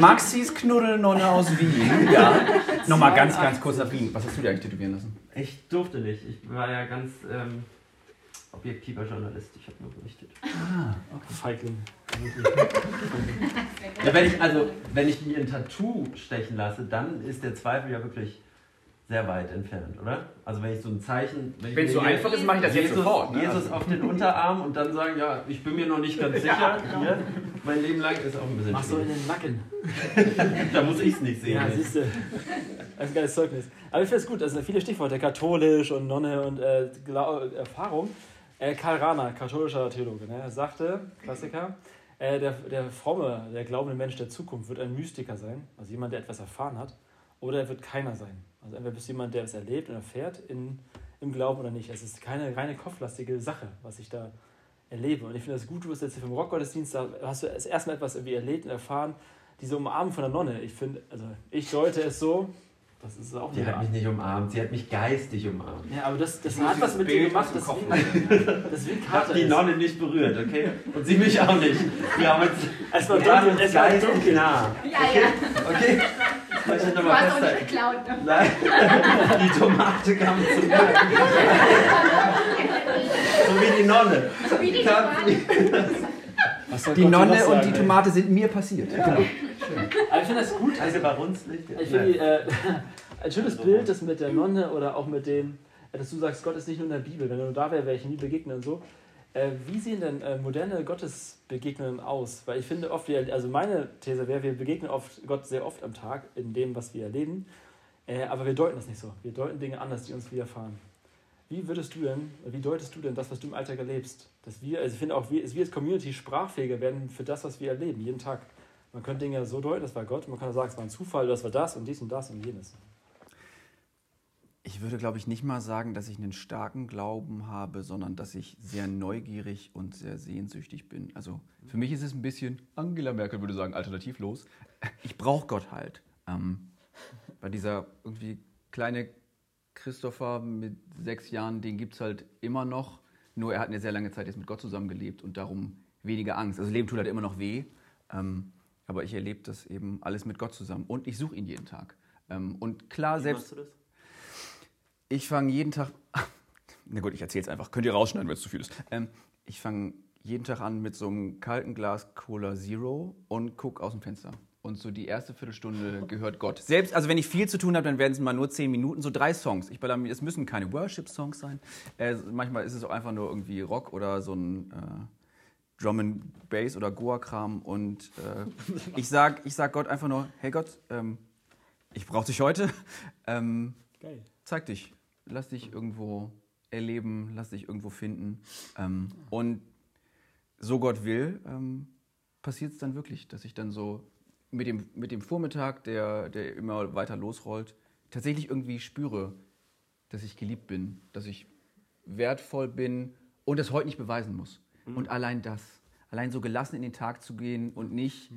Maxis Knuddelnonne aus Wien, ja. Nochmal ganz, ganz kurz nach Wien. Was hast du dir eigentlich tätowieren lassen? Ich durfte nicht. Ich war ja ganz ähm, objektiver Journalist. Ich habe nur berichtet. Ah, okay. Feigling. Ja, wenn ich, also, wenn ich mir ein Tattoo stechen lasse, dann ist der Zweifel ja wirklich sehr weit entfernt, oder? Also wenn ich so ein Zeichen... Wenn es so einfach ist, mache ich das Jesus, jetzt sofort. Ne? Jesus auf den Unterarm und dann sagen, ja, ich bin mir noch nicht ganz sicher. ja, genau. Mein Leben lang ist auch ein bisschen Mach so in den Nacken. da muss ich es nicht sehen. Ja, siehst du. Das ist ein geiles Zeugnis. Aber ich finde es gut, das sind viele Stichworte, katholisch und Nonne und äh, Erfahrung. Äh, Karl Rahner, katholischer Theologe, ne, sagte, Klassiker, äh, der, der fromme, der glaubende Mensch der Zukunft wird ein Mystiker sein, also jemand, der etwas erfahren hat, oder er wird keiner sein. Also entweder bist du jemand, der es erlebt und erfährt in, im Glauben oder nicht. Es ist keine reine kopflastige Sache, was ich da erlebe. Und ich finde das gut, du bist jetzt hier vom Rockgottesdienst, da hast du erstmal etwas irgendwie erlebt und erfahren, diese Umarmung von der Nonne. Ich finde, also ich deute es so, Das ist auch Die hat mich nicht umarmt, sie hat mich geistig umarmt. Ja, aber das, das hat was mit dir gemacht, das das wie ein Ich habe Kater die. Nonne nicht berührt, okay? Und sie mich auch nicht. Wir haben uns, Es war dunkel, es war geistig dunkel. nah. Ja, ja. Okay? Das möchte ich Du hast auch nicht geklaut. Ne? Nein, die Tomate kam zu mir. so wie die Nonne. Wie die soll Die Nonne und die ey? Tomate sind mir passiert. Aber ich finde das gut. Also bei uns nicht. Ich finde äh, ein schönes Bild, das mit der Nonne oder auch mit dem, äh, dass du sagst, Gott ist nicht nur in der Bibel, wenn er nur da wäre, wäre ich nie begegnen und so. Äh, wie sehen denn äh, moderne Gottesbegegnungen aus? Weil ich finde oft, wir, also meine These wäre, wir begegnen oft Gott sehr oft am Tag in dem, was wir erleben, äh, aber wir deuten das nicht so. Wir deuten Dinge anders, die uns widerfahren. Wie würdest du denn, wie deutest du denn das, was du im Alltag erlebst? Dass wir, also ich finde auch, wir, wir als Community sprachfähiger werden für das, was wir erleben, jeden Tag. Man könnte Dinge so deuten, das war Gott, man kann sagen, es war ein Zufall, das war das und dies und das und jenes. Ich würde, glaube ich, nicht mal sagen, dass ich einen starken Glauben habe, sondern dass ich sehr neugierig und sehr sehnsüchtig bin. Also für mich ist es ein bisschen, Angela Merkel würde sagen, alternativlos. Ich brauche Gott halt. Ähm, bei dieser irgendwie kleine Christopher mit sechs Jahren, den gibt es halt immer noch. Nur er hat eine sehr lange Zeit jetzt mit Gott zusammengelebt und darum weniger Angst. Also Leben tut halt immer noch weh. Ähm, aber ich erlebe das eben alles mit Gott zusammen. Und ich suche ihn jeden Tag. Ähm, und klar, selbst. du das? Ich fange jeden Tag. Na gut, ich erzähle es einfach. Könnt ihr rausschneiden, wenn es zu viel ist. Ähm, ich fange jeden Tag an mit so einem kalten Glas Cola Zero und gucke aus dem Fenster. Und so die erste Viertelstunde gehört Gott. Selbst, also wenn ich viel zu tun habe, dann werden es mal nur zehn Minuten, so drei Songs. Ich baller mir, es müssen keine Worship-Songs sein. Äh, manchmal ist es auch einfach nur irgendwie Rock oder so ein äh, Drum and Bass oder Goa-Kram. Und äh, ich sag, ich sag Gott einfach nur, hey Gott, ähm, ich brauche dich heute. Ähm, Geil. zeig dich, lass dich irgendwo erleben, lass dich irgendwo finden. Ähm, und so Gott will, ähm, passiert es dann wirklich, dass ich dann so mit dem, mit dem Vormittag, der, der immer weiter losrollt, tatsächlich irgendwie spüre, dass ich geliebt bin, dass ich wertvoll bin und das heute nicht beweisen muss. Und allein das, allein so gelassen in den Tag zu gehen und nicht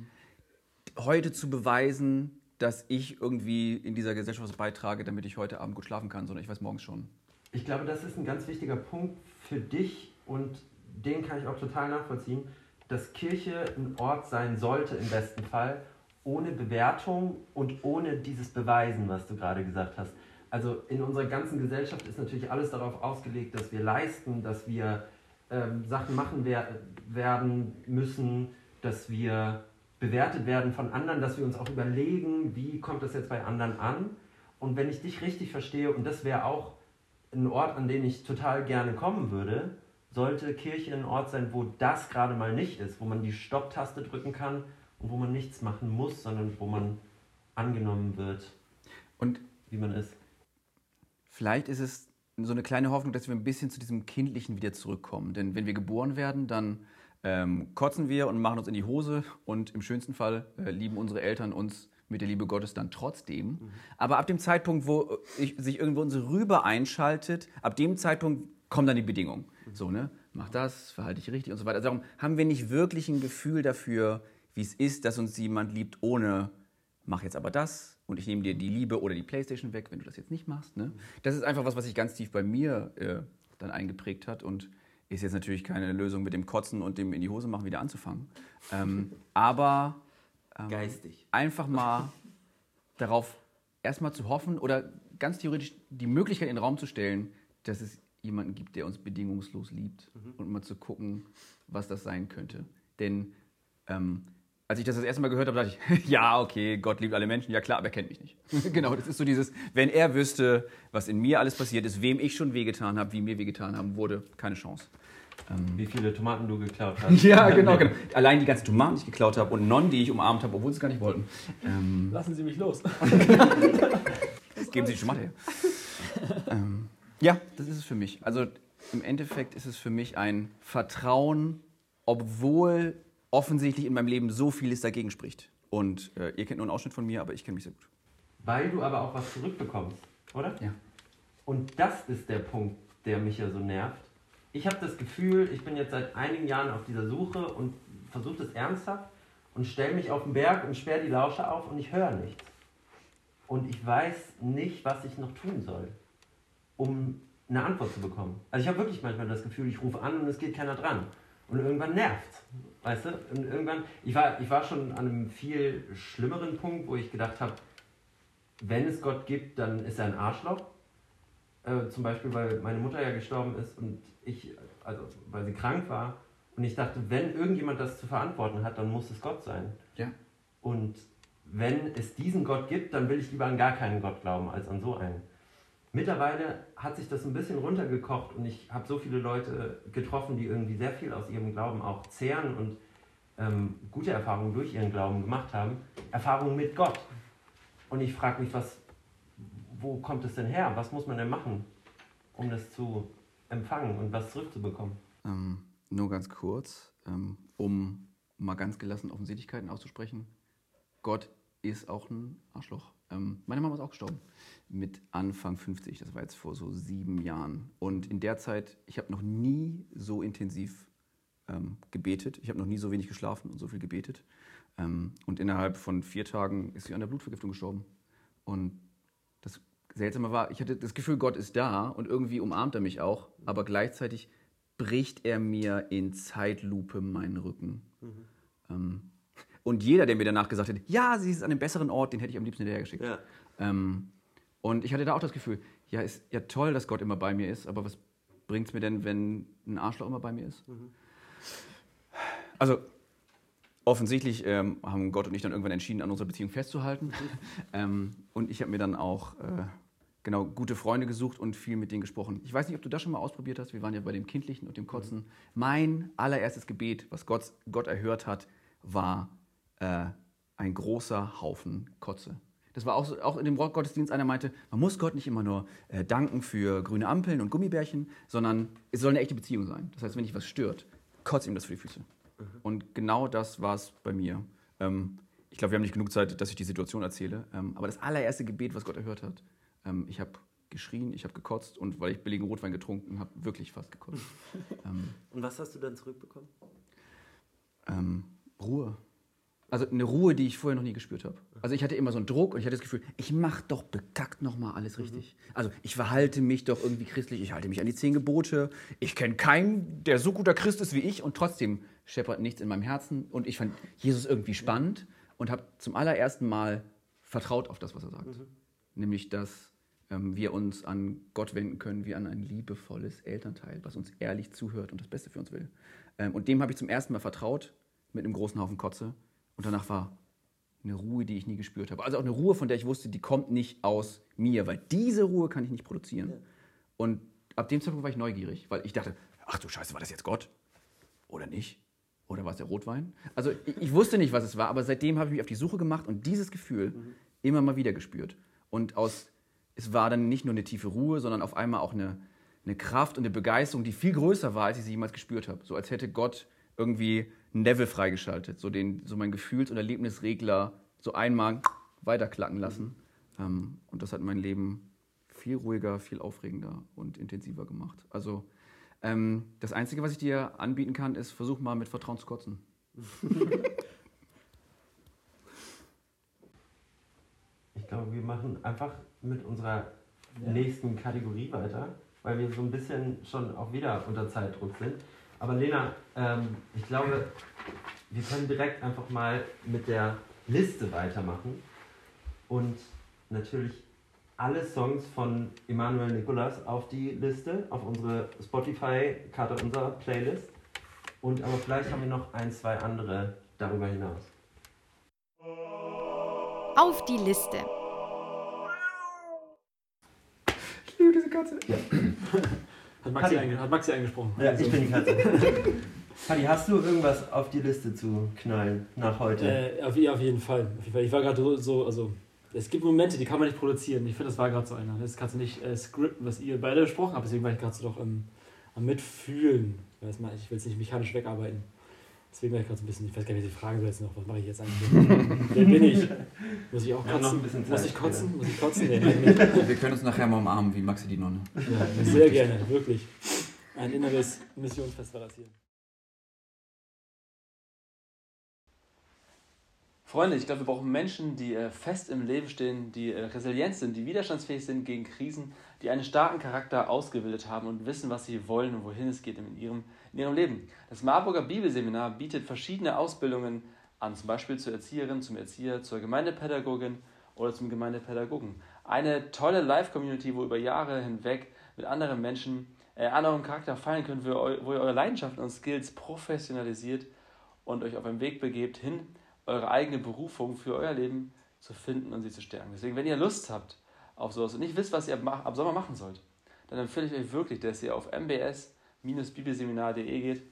heute zu beweisen, dass ich irgendwie in dieser Gesellschaft was beitrage, damit ich heute Abend gut schlafen kann, sondern ich weiß morgens schon. Ich glaube, das ist ein ganz wichtiger Punkt für dich und den kann ich auch total nachvollziehen, dass Kirche ein Ort sein sollte im besten Fall, ohne Bewertung und ohne dieses Beweisen, was du gerade gesagt hast. Also in unserer ganzen Gesellschaft ist natürlich alles darauf ausgelegt, dass wir leisten, dass wir ähm, Sachen machen wer werden müssen, dass wir bewertet werden von anderen, dass wir uns auch überlegen, wie kommt das jetzt bei anderen an. Und wenn ich dich richtig verstehe, und das wäre auch ein Ort, an den ich total gerne kommen würde, sollte Kirche ein Ort sein, wo das gerade mal nicht ist, wo man die Stopptaste drücken kann und wo man nichts machen muss, sondern wo man angenommen wird, Und wie man ist. vielleicht ist es so eine kleine Hoffnung, dass wir ein bisschen zu diesem Kindlichen wieder zurückkommen. Denn wenn wir geboren werden, dann ähm, kotzen wir und machen uns in die Hose und im schönsten Fall äh, lieben unsere Eltern uns mit der Liebe Gottes dann trotzdem. Aber ab dem Zeitpunkt, wo ich, sich irgendwo unsere Rübe einschaltet, ab dem Zeitpunkt kommen dann die Bedingungen. So, ne? Mach das, verhalte dich richtig und so weiter. Also darum haben wir nicht wirklich ein Gefühl dafür, wie es ist, dass uns jemand liebt, ohne mach jetzt aber das und ich nehme dir die Liebe oder die Playstation weg, wenn du das jetzt nicht machst. Ne? Das ist einfach was, was sich ganz tief bei mir äh, dann eingeprägt hat und ist jetzt natürlich keine Lösung mit dem Kotzen und dem in die Hose machen wieder anzufangen. Ähm, aber ähm, Geistig. einfach mal darauf erstmal zu hoffen oder ganz theoretisch die Möglichkeit in den Raum zu stellen, dass es jemanden gibt, der uns bedingungslos liebt und mal zu gucken, was das sein könnte. Denn ähm, als ich das das erste Mal gehört habe, dachte ich, ja, okay, Gott liebt alle Menschen, ja klar, aber er kennt mich nicht. genau, das ist so dieses, wenn er wüsste, was in mir alles passiert ist, wem ich schon wehgetan habe, wie mir wehgetan haben wurde, keine Chance. Wie viele Tomaten du geklaut hast. Ja, genau, genau. Allein die ganzen Tomaten, die ich geklaut habe und Nonnen, die ich umarmt habe, obwohl sie es gar nicht wollten. Ähm, Lassen Sie mich los. Geben Sie die Tomate her. ähm, ja, das ist es für mich. Also im Endeffekt ist es für mich ein Vertrauen, obwohl offensichtlich in meinem Leben so vieles dagegen spricht. Und äh, ihr kennt nur einen Ausschnitt von mir, aber ich kenne mich sehr gut. Weil du aber auch was zurückbekommst, oder? Ja. Und das ist der Punkt, der mich ja so nervt. Ich habe das Gefühl, ich bin jetzt seit einigen Jahren auf dieser Suche und versuche es ernsthaft und stelle mich auf den Berg und sperre die Lausche auf und ich höre nichts. und ich weiß nicht, was ich noch tun soll, um eine Antwort zu bekommen. Also ich habe wirklich manchmal das Gefühl, ich rufe an und es geht keiner dran. Und irgendwann nervt weißt du? Und irgendwann, ich war, ich war schon an einem viel schlimmeren Punkt, wo ich gedacht habe, wenn es Gott gibt, dann ist er ein Arschloch. Äh, zum Beispiel, weil meine Mutter ja gestorben ist und ich, also weil sie krank war. Und ich dachte, wenn irgendjemand das zu verantworten hat, dann muss es Gott sein. Ja. Und wenn es diesen Gott gibt, dann will ich lieber an gar keinen Gott glauben, als an so einen. Mittlerweile hat sich das ein bisschen runtergekocht und ich habe so viele Leute getroffen, die irgendwie sehr viel aus ihrem Glauben auch zehren und ähm, gute Erfahrungen durch ihren Glauben gemacht haben. Erfahrungen mit Gott. Und ich frage mich, was, wo kommt es denn her? Was muss man denn machen, um das zu empfangen und was zurückzubekommen? Ähm, nur ganz kurz, ähm, um mal ganz gelassen Offensichtlichkeiten auszusprechen. Gott ist auch ein Arschloch. Ähm, meine Mama ist auch gestorben mit Anfang 50. Das war jetzt vor so sieben Jahren. Und in der Zeit, ich habe noch nie so intensiv ähm, gebetet. Ich habe noch nie so wenig geschlafen und so viel gebetet. Ähm, und innerhalb von vier Tagen ist sie an der Blutvergiftung gestorben. Und das Seltsame war, ich hatte das Gefühl, Gott ist da und irgendwie umarmt er mich auch, aber gleichzeitig bricht er mir in Zeitlupe meinen Rücken. Mhm. Ähm, und jeder, der mir danach gesagt hat, ja, sie ist an einem besseren Ort, den hätte ich am liebsten hinterhergeschickt. Ja. Ähm, und ich hatte da auch das Gefühl, ja, ist ja toll, dass Gott immer bei mir ist, aber was bringt es mir denn, wenn ein Arschloch immer bei mir ist? Mhm. Also offensichtlich ähm, haben Gott und ich dann irgendwann entschieden, an unserer Beziehung festzuhalten. ähm, und ich habe mir dann auch äh, genau gute Freunde gesucht und viel mit denen gesprochen. Ich weiß nicht, ob du das schon mal ausprobiert hast. Wir waren ja bei dem Kindlichen und dem Kotzen. Mhm. Mein allererstes Gebet, was Gott, Gott erhört hat, war äh, ein großer Haufen Kotze. Das war auch, auch in dem Rockgottesdienst, einer meinte, man muss Gott nicht immer nur äh, danken für grüne Ampeln und Gummibärchen, sondern es soll eine echte Beziehung sein. Das heißt, wenn dich was stört, kotzt ihm das für die Füße. Mhm. Und genau das war es bei mir. Ähm, ich glaube, wir haben nicht genug Zeit, dass ich die Situation erzähle. Ähm, aber das allererste Gebet, was Gott erhört hat, ähm, ich habe geschrien, ich habe gekotzt und weil ich billigen Rotwein getrunken habe, wirklich fast gekotzt. Ähm, und was hast du dann zurückbekommen? Ähm, Ruhe. Also eine Ruhe, die ich vorher noch nie gespürt habe. Also ich hatte immer so einen Druck und ich hatte das Gefühl, ich mache doch bekackt nochmal alles richtig. Mhm. Also ich verhalte mich doch irgendwie christlich, ich halte mich an die zehn Gebote. Ich kenne keinen, der so guter Christ ist wie ich und trotzdem scheppert nichts in meinem Herzen. Und ich fand Jesus irgendwie spannend und habe zum allerersten Mal vertraut auf das, was er sagt. Mhm. Nämlich, dass ähm, wir uns an Gott wenden können wie an ein liebevolles Elternteil, was uns ehrlich zuhört und das Beste für uns will. Ähm, und dem habe ich zum ersten Mal vertraut mit einem großen Haufen Kotze. Und danach war eine Ruhe, die ich nie gespürt habe. Also auch eine Ruhe, von der ich wusste, die kommt nicht aus mir, weil diese Ruhe kann ich nicht produzieren. Ja. Und ab dem Zeitpunkt war ich neugierig, weil ich dachte, ach du Scheiße, war das jetzt Gott? Oder nicht? Oder war es der Rotwein? Also ich, ich wusste nicht, was es war, aber seitdem habe ich mich auf die Suche gemacht und dieses Gefühl mhm. immer mal wieder gespürt. Und aus, es war dann nicht nur eine tiefe Ruhe, sondern auf einmal auch eine, eine Kraft und eine Begeisterung, die viel größer war, als ich sie jemals gespürt habe. So als hätte Gott irgendwie ein Level freigeschaltet, so, den, so mein Gefühls- und Erlebnisregler so einmal weiterklacken lassen. Ähm, und das hat mein Leben viel ruhiger, viel aufregender und intensiver gemacht. Also ähm, das Einzige, was ich dir anbieten kann, ist, versuch mal mit Vertrauen zu kotzen. ich glaube, wir machen einfach mit unserer nächsten Kategorie weiter, weil wir so ein bisschen schon auch wieder unter Zeitdruck sind. Aber Lena, ähm, ich glaube, wir können direkt einfach mal mit der Liste weitermachen und natürlich alle Songs von Emanuel Nicolas auf die Liste, auf unsere Spotify, Karte unser Playlist. Und aber vielleicht haben wir noch ein, zwei andere darüber hinaus. Auf die Liste. Ich liebe diese Katze. Ja. Hat Maxi, einge hat Maxi eingesprochen. Ja, ich bin die Katze. Hadi, hast du irgendwas auf die Liste zu knallen nach heute? Äh, auf, auf, jeden Fall. auf jeden Fall. Ich war gerade so, also es gibt Momente, die kann man nicht produzieren. Ich finde, das war gerade so einer. Das kannst du nicht äh, scripten, was ihr beide besprochen habt. Deswegen war ich gerade so doch ähm, am Mitfühlen. Ich will es nicht mechanisch wegarbeiten. Deswegen war ich gerade so ein bisschen, ich weiß gar nicht, was ich fragen soll jetzt noch. Was mache ich jetzt eigentlich? Wer bin ich? Muss ich auch kotzen? Ja, Muss ich kotzen? Muss ich kotzen? Nee, Wir können uns nachher mal umarmen, wie Maxi die Nonne. Ja, sehr gerne, wirklich. Ein inneres Missionsfest war das hier. Freunde, ich glaube, wir brauchen Menschen, die äh, fest im Leben stehen, die äh, resilient sind, die widerstandsfähig sind gegen Krisen, die einen starken Charakter ausgebildet haben und wissen, was sie wollen und wohin es geht in ihrem, in ihrem Leben. Das Marburger Bibelseminar bietet verschiedene Ausbildungen an, zum Beispiel zur Erzieherin, zum Erzieher, zur Gemeindepädagogin oder zum Gemeindepädagogen. Eine tolle Live-Community, wo über Jahre hinweg mit anderen Menschen äh, an eurem Charakter feiern könnt, wo ihr eure Leidenschaften und Skills professionalisiert und euch auf einen Weg begebt hin eure eigene Berufung für euer Leben zu finden und sie zu stärken. Deswegen, wenn ihr Lust habt auf sowas und nicht wisst, was ihr ab, Sommer machen sollt, dann empfehle ich euch wirklich, dass ihr auf mbs-bibelseminar.de geht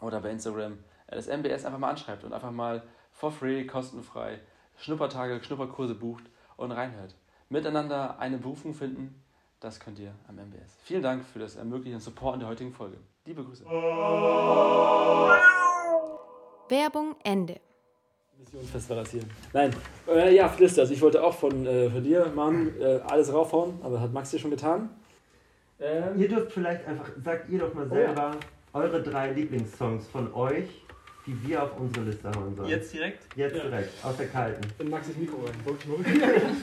oder bei Instagram das MBS einfach mal anschreibt und einfach mal for free, kostenfrei Schnuppertage, Schnupperkurse bucht und reinhört. Miteinander eine Berufung finden, das könnt ihr am MBS. Vielen Dank für das Ermöglichen Support in der heutigen Folge. Liebe Grüße. Werbung Ende. Missionsfest war das hier. Nein, äh, ja, Flister, also ich wollte auch von, äh, von dir, Mann, äh, alles raufhauen, aber hat Max dir schon getan. Ähm, ihr dürft vielleicht einfach, sagt ihr doch mal selber oh. eure drei Lieblingssongs von euch, die wir auf unsere Liste hauen sollen. Jetzt direkt? Jetzt ja. direkt, aus der kalten. In Maxis Mikro rein.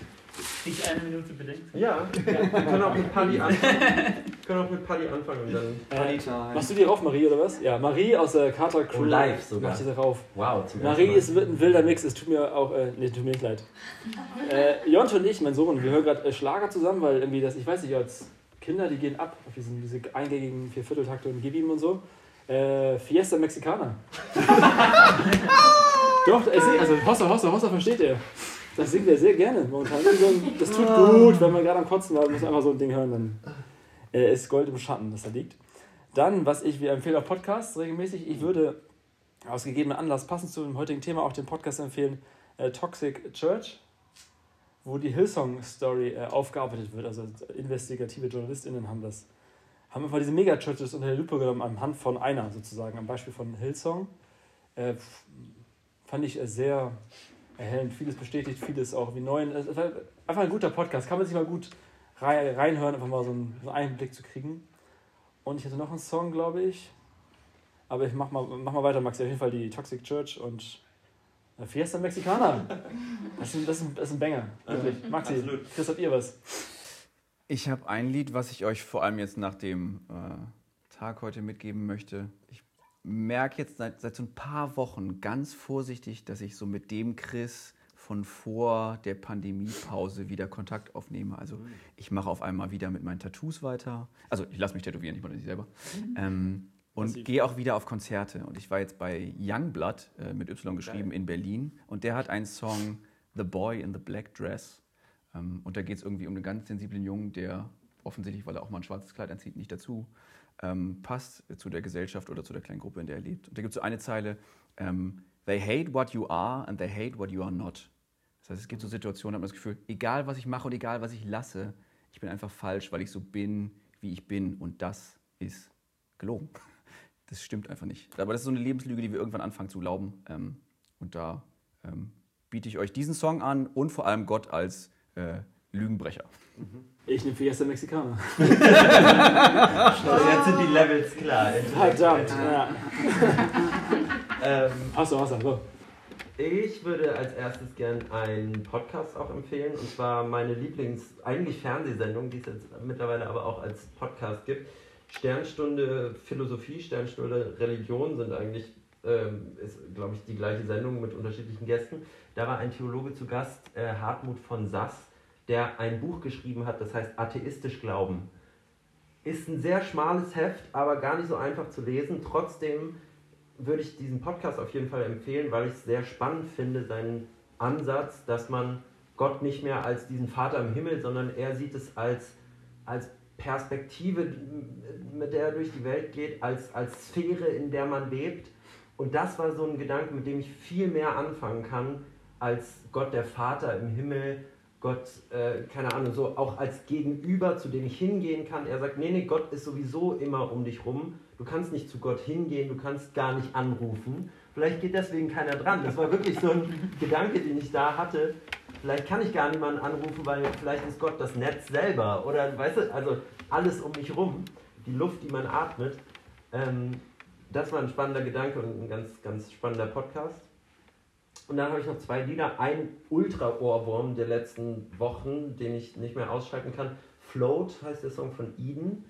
Ich eine Minute bedenken? Ja, ja. wir können auch mit Paddy anfangen. können auch mit Paddy anfangen und dann. Äh, machst du die rauf, Marie, oder was? Ja, Marie aus der Carter Crew. Oh, live sogar. Mach die rauf. Wow, zum Marie ist ein wilder Mix, es tut mir auch, äh, nee, tut mir nicht leid. Äh, Jont und ich, mein Sohn, wir hören gerade äh, Schlager zusammen, weil irgendwie das, ich weiß nicht, als Kinder, die gehen ab auf diesen, diese eingängigen Viervierteltakte und Gib ihm und so. Äh, Fiesta Mexicana. Doch, also Hossa, Hossa, Hossa versteht er. Das singt er sehr gerne momentan. Das tut gut, wenn man gerade am Kotzen war, muss man einfach so ein Ding hören, dann äh, ist Gold im Schatten, das da liegt. Dann, was ich, wir empfehlen auch Podcasts regelmäßig, ich würde aus gegebenem Anlass passend zu dem heutigen Thema auch den Podcast empfehlen, äh, Toxic Church, wo die Hillsong-Story äh, aufgearbeitet wird. Also investigative JournalistInnen haben das, haben einfach diese Megachurches unter der Lupe genommen, anhand von einer sozusagen, am Beispiel von Hillsong. Äh, fand ich äh, sehr erhellend, vieles bestätigt, vieles auch wie neu. Einfach ein guter Podcast, kann man sich mal gut reinhören, einfach mal so einen, so einen Einblick zu kriegen. Und ich hatte noch einen Song, glaube ich. Aber ich mach mal, mach mal weiter, Maxi. Auf jeden Fall die Toxic Church und äh, Fiesta Mexicana. Das ist, das ist, ein, das ist ein Banger. Wirklich. Maxi, Absolut. Chris, habt ihr was? Ich habe ein Lied, was ich euch vor allem jetzt nach dem äh, Tag heute mitgeben möchte. Ich merke jetzt seit, seit so ein paar Wochen ganz vorsichtig, dass ich so mit dem Chris von vor der Pandemiepause wieder Kontakt aufnehme. Also ich mache auf einmal wieder mit meinen Tattoos weiter. Also ich lasse mich tätowieren, ich mache nicht selber. Mhm. Ähm, und gehe auch wieder auf Konzerte. Und ich war jetzt bei Youngblood, äh, mit Y geschrieben, Geil. in Berlin. Und der hat einen Song, The Boy in the Black Dress. Ähm, und da geht es irgendwie um einen ganz sensiblen Jungen, der offensichtlich, weil er auch mal ein schwarzes Kleid anzieht, nicht dazu ähm, passt zu der Gesellschaft oder zu der kleinen Gruppe, in der er lebt. Und da gibt es so eine Zeile, ähm, They hate what you are and they hate what you are not. Das heißt, es gibt so Situationen, da hat man das Gefühl, egal was ich mache und egal was ich lasse, ich bin einfach falsch, weil ich so bin, wie ich bin. Und das ist gelogen. Das stimmt einfach nicht. Aber das ist so eine Lebenslüge, die wir irgendwann anfangen zu glauben. Ähm, und da ähm, biete ich euch diesen Song an und vor allem Gott als äh, Lügenbrecher. Ich nehme Fiesta Mexicana. Jetzt sind die Levels klar. Verdammt, ja. ähm, Achso, Wasser, so. Ich würde als erstes gern einen Podcast auch empfehlen und zwar meine Lieblings-, eigentlich Fernsehsendung, die es jetzt mittlerweile aber auch als Podcast gibt. Sternstunde Philosophie, Sternstunde Religion sind eigentlich, ähm, ist glaube ich die gleiche Sendung mit unterschiedlichen Gästen. Da war ein Theologe zu Gast, äh, Hartmut von Sass der ein Buch geschrieben hat, das heißt Atheistisch Glauben. Ist ein sehr schmales Heft, aber gar nicht so einfach zu lesen. Trotzdem würde ich diesen Podcast auf jeden Fall empfehlen, weil ich es sehr spannend finde, seinen Ansatz, dass man Gott nicht mehr als diesen Vater im Himmel, sondern er sieht es als, als Perspektive, mit der er durch die Welt geht, als, als Sphäre, in der man lebt. Und das war so ein Gedanke, mit dem ich viel mehr anfangen kann, als Gott der Vater im Himmel Gott, äh, keine Ahnung, so auch als Gegenüber, zu dem ich hingehen kann. Er sagt, nee, nee, Gott ist sowieso immer um dich rum. Du kannst nicht zu Gott hingehen, du kannst gar nicht anrufen. Vielleicht geht deswegen keiner dran. Das war wirklich so ein Gedanke, den ich da hatte. Vielleicht kann ich gar niemanden anrufen, weil vielleicht ist Gott das Netz selber. Oder, weißt du, also alles um mich rum, die Luft, die man atmet. Ähm, das war ein spannender Gedanke und ein ganz, ganz spannender Podcast. Und dann habe ich noch zwei Lieder. Ein Ultra-Ohrwurm der letzten Wochen, den ich nicht mehr ausschalten kann. Float heißt der Song von Eden,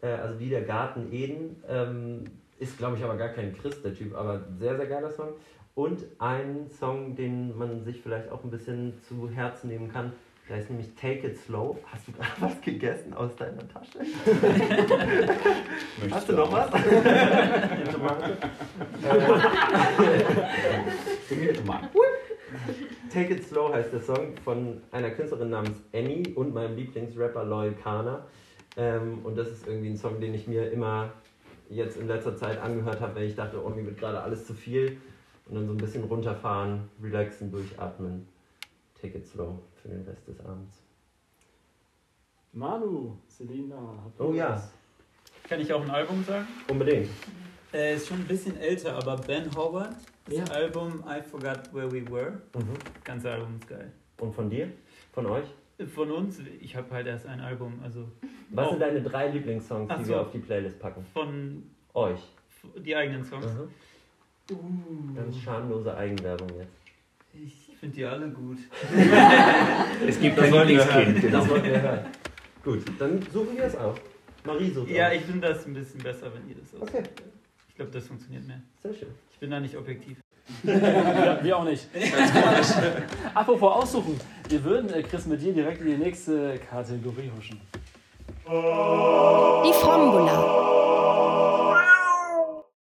äh, also wie der Garten Eden. Ähm, ist, glaube ich, aber gar kein Christ, der Typ, aber sehr, sehr geiler Song. Und ein Song, den man sich vielleicht auch ein bisschen zu Herzen nehmen kann, der ist nämlich Take It Slow. Hast du gerade was gegessen aus deiner Tasche? Hast du noch was? Take It Slow heißt der Song von einer Künstlerin namens Annie und meinem Lieblingsrapper Loyal Kana. Ähm, und das ist irgendwie ein Song, den ich mir immer jetzt in letzter Zeit angehört habe, wenn ich dachte, oh, mir wird gerade alles zu viel. Und dann so ein bisschen runterfahren, relaxen, durchatmen. Take it slow für den Rest des Abends. Manu, Selina. habt ihr Oh ja. was? Kann ich auch ein Album sagen? Unbedingt. Äh, ist schon ein bisschen älter, aber Ben Howard, das Ja. Album I Forgot Where We Were. Mhm. Das ganze Album ist geil. Und von dir? Von euch? Von uns, ich habe halt erst ein Album, also Was Oh. sind deine drei Lieblingssongs, Ach die so. wir auf die Playlist packen? von Euch. die eigenen Songs. Mhm. Ganz schamlose Eigenwerbung jetzt. Ich finde die alle gut. Es gibt Das kein. Lieblingskind. Genau. Das wollten wir hören. Gut, dann suchen wir es auch. Marie sucht Ja, auch. ich finde das ein bisschen besser, wenn ihr das so. Okay, Ich glaube, das funktioniert mehr. sehr schön. Ich bin da nicht objektiv. Ja, wir auch nicht. Apropos aussuchen. Wir würden, äh, Chris, mit dir direkt in die nächste Kategorie huschen. Die Frombula.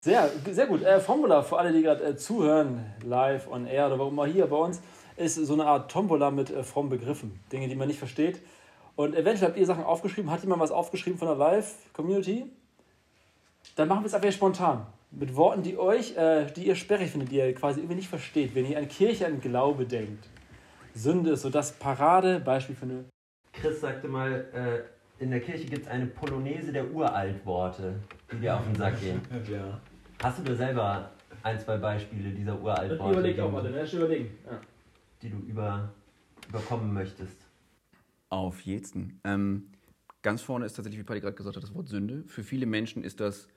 Sehr, sehr gut. Äh, Formula, für alle, die gerade äh, zuhören, live on air oder warum auch hier bei uns, ist so eine Art Tombola mit äh, frommen Begriffen. Dinge, die man nicht versteht. Und eventuell habt ihr Sachen aufgeschrieben. Hat jemand was aufgeschrieben von der Live-Community? Dann machen wir es einfach spontan. Mit Worten, die euch, äh, die ihr sperrig findet, die ihr quasi irgendwie nicht versteht. Wenn ihr an Kirche, an Glaube denkt. Sünde ist so das Paradebeispiel für eine. Chris sagte mal, äh, in der Kirche gibt es eine Polonaise der Uraltworte, die dir auf den Sack gehen. Ja. Hast du da selber ein, zwei Beispiele dieser Uraltworte, Überlegt die, auch mal, ne? Schon überlegen. Ja. die du über, überkommen möchtest? Auf jeden. Ähm, ganz vorne ist tatsächlich, wie Paddy gerade gesagt hat, das Wort Sünde. Für viele Menschen ist das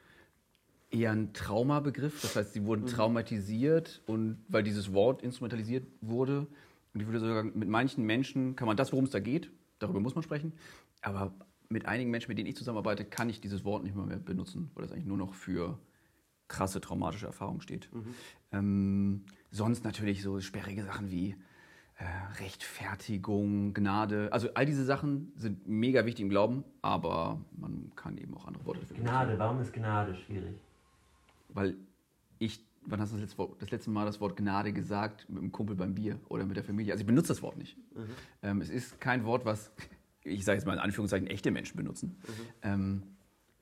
eher ein Traumabegriff. Das heißt, sie wurden traumatisiert und weil dieses Wort instrumentalisiert wurde. Und ich würde sagen, mit manchen Menschen kann man das, worum es da geht, darüber muss man sprechen. Aber mit einigen Menschen, mit denen ich zusammenarbeite, kann ich dieses Wort nicht mehr, mehr benutzen, weil das eigentlich nur noch für krasse traumatische Erfahrungen steht. Ähm, sonst natürlich so sperrige Sachen wie äh, Rechtfertigung, Gnade. Also all diese Sachen sind mega wichtig im Glauben, aber man kann eben auch andere Worte dafür benutzen. Gnade, warum ist Gnade schwierig? Weil ich, wann hast du das letzte, Wort- das letzte Mal das Wort Gnade gesagt? Mit einem Kumpel beim Bier oder mit der Familie. Also ich benutze das Wort nicht. Ähm, es ist kein Wort, was, ich sage jetzt mal in Anführungszeichen, echte Menschen benutzen. Ähm,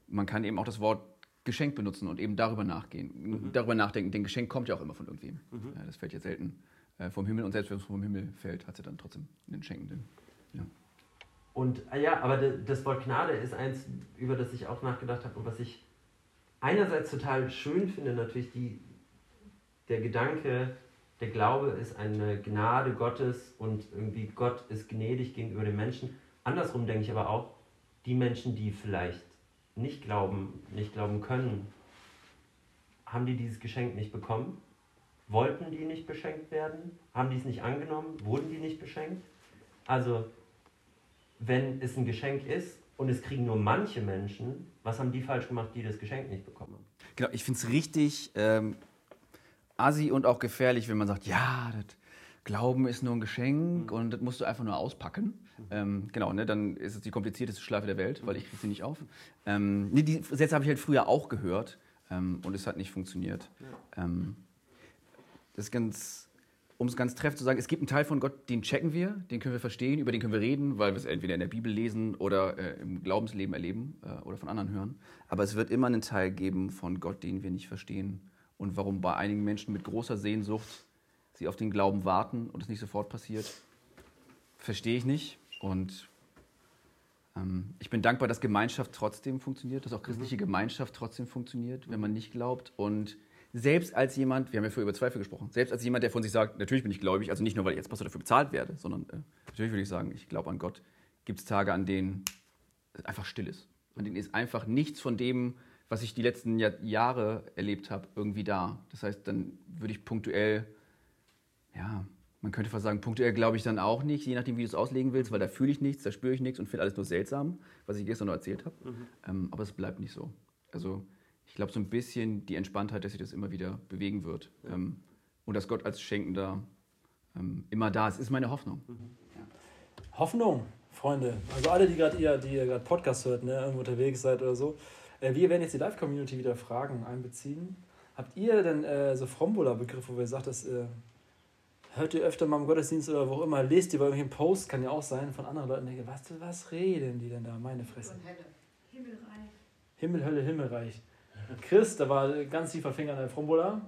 man kann eben auch das Wort Geschenk benutzen und eben darüber nachgehen, darüber nachdenken. Denn Geschenk kommt ja auch immer von irgendwem. Ja, das fällt ja selten äh, vom Himmel und selbst wenn es vom Himmel fällt, hat ja dann trotzdem einen Schenkenden. Ja. Und ah ja, aber das Wort Gnade ist eins, über das ich auch nachgedacht habe und was ich einerseits total schön finde, natürlich die, der Gedanke, der Glaube ist eine Gnade Gottes und irgendwie Gott ist gnädig gegenüber den Menschen. Andersrum denke ich aber auch, die Menschen, die vielleicht nicht glauben, nicht glauben können, haben die dieses Geschenk nicht bekommen? Wollten die nicht beschenkt werden? Haben die es nicht angenommen? Wurden die nicht beschenkt? Also, wenn es ein Geschenk ist und es kriegen nur manche Menschen, was haben die falsch gemacht, die das Geschenk nicht bekommen haben? Genau, ich finde es richtig ähm, assi und auch gefährlich, wenn man sagt, ja, das Glauben ist nur ein Geschenk und das musst du einfach nur auspacken. Ähm, genau, ne, dann ist es die komplizierteste Schleife der Welt, weil ich kriege sie nicht auf. Ähm, nee, die Sätze habe ich halt früher auch gehört ähm, und es hat nicht funktioniert. Ähm, das ist ganz, um es ganz treffend zu sagen, es gibt einen Teil von Gott, den checken wir, den können wir verstehen, über den können wir reden, weil wir es entweder in der Bibel lesen oder äh, im Glaubensleben erleben äh, oder von anderen hören. Aber es wird immer einen Teil geben von Gott, den wir nicht verstehen. Und warum bei einigen Menschen mit großer Sehnsucht sie auf den Glauben warten und es nicht sofort passiert, verstehe ich nicht. Und ähm, ich bin dankbar, dass Gemeinschaft trotzdem funktioniert, dass auch christliche Gemeinschaft trotzdem funktioniert, wenn man nicht glaubt. Und selbst als jemand, wir haben ja vorher über Zweifel gesprochen, selbst als jemand, der von sich sagt, natürlich bin ich gläubig, also nicht nur, weil ich jetzt Pastor dafür bezahlt werde, sondern äh, natürlich würde ich sagen, ich glaube an Gott, gibt es Tage, an denen es einfach still ist. An denen ist einfach nichts von dem, was ich die letzten Jahr Jahre erlebt habe, irgendwie da. Das heißt, dann würde ich punktuell ja, man könnte fast sagen, punktuell glaube ich dann auch nicht, je nachdem, wie du es auslegen willst, weil da fühle ich nichts, da spüre ich nichts und finde alles nur seltsam, was ich gestern noch erzählt habe. Ähm, aber es bleibt nicht so. Also ich glaube so ein bisschen die Entspanntheit, dass sich das immer wieder bewegen wird. Ähm, und dass Gott als Schenkender ähm, immer da ist, ist meine Hoffnung. Hoffnung, Freunde. Also alle, die gerade ihr, die ihr gerade Podcast hört, ne, irgendwo unterwegs seid oder so. Äh, wir werden jetzt die Live-Community wieder Fragen einbeziehen. Habt ihr denn äh, so Frombola-Begriffe, wo ihr sagt, das äh, hört ihr öfter mal im Gottesdienst oder wo auch immer, lest ihr bei irgendwelchen Posts, kann ja auch sein, von anderen Leuten, denke, was, was reden die denn da, meine Fresse? Himmelreich. Himmel, Hölle, Himmelreich. Chris, da war ganz tiefer Finger an der Frombola.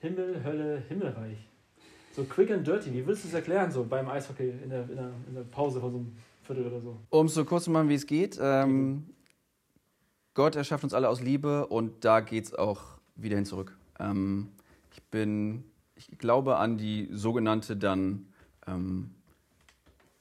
Himmel, Hölle, Himmelreich. So quick and dirty, wie würdest du es erklären, so beim Eishockey in der, in der, in der Pause von so einem Viertel oder so? Um es so kurz zu machen, wie es geht. Ähm, Gott erschafft uns alle aus Liebe und da geht es auch wieder hin zurück. Ähm, ich bin, ich glaube an die sogenannte dann, ähm,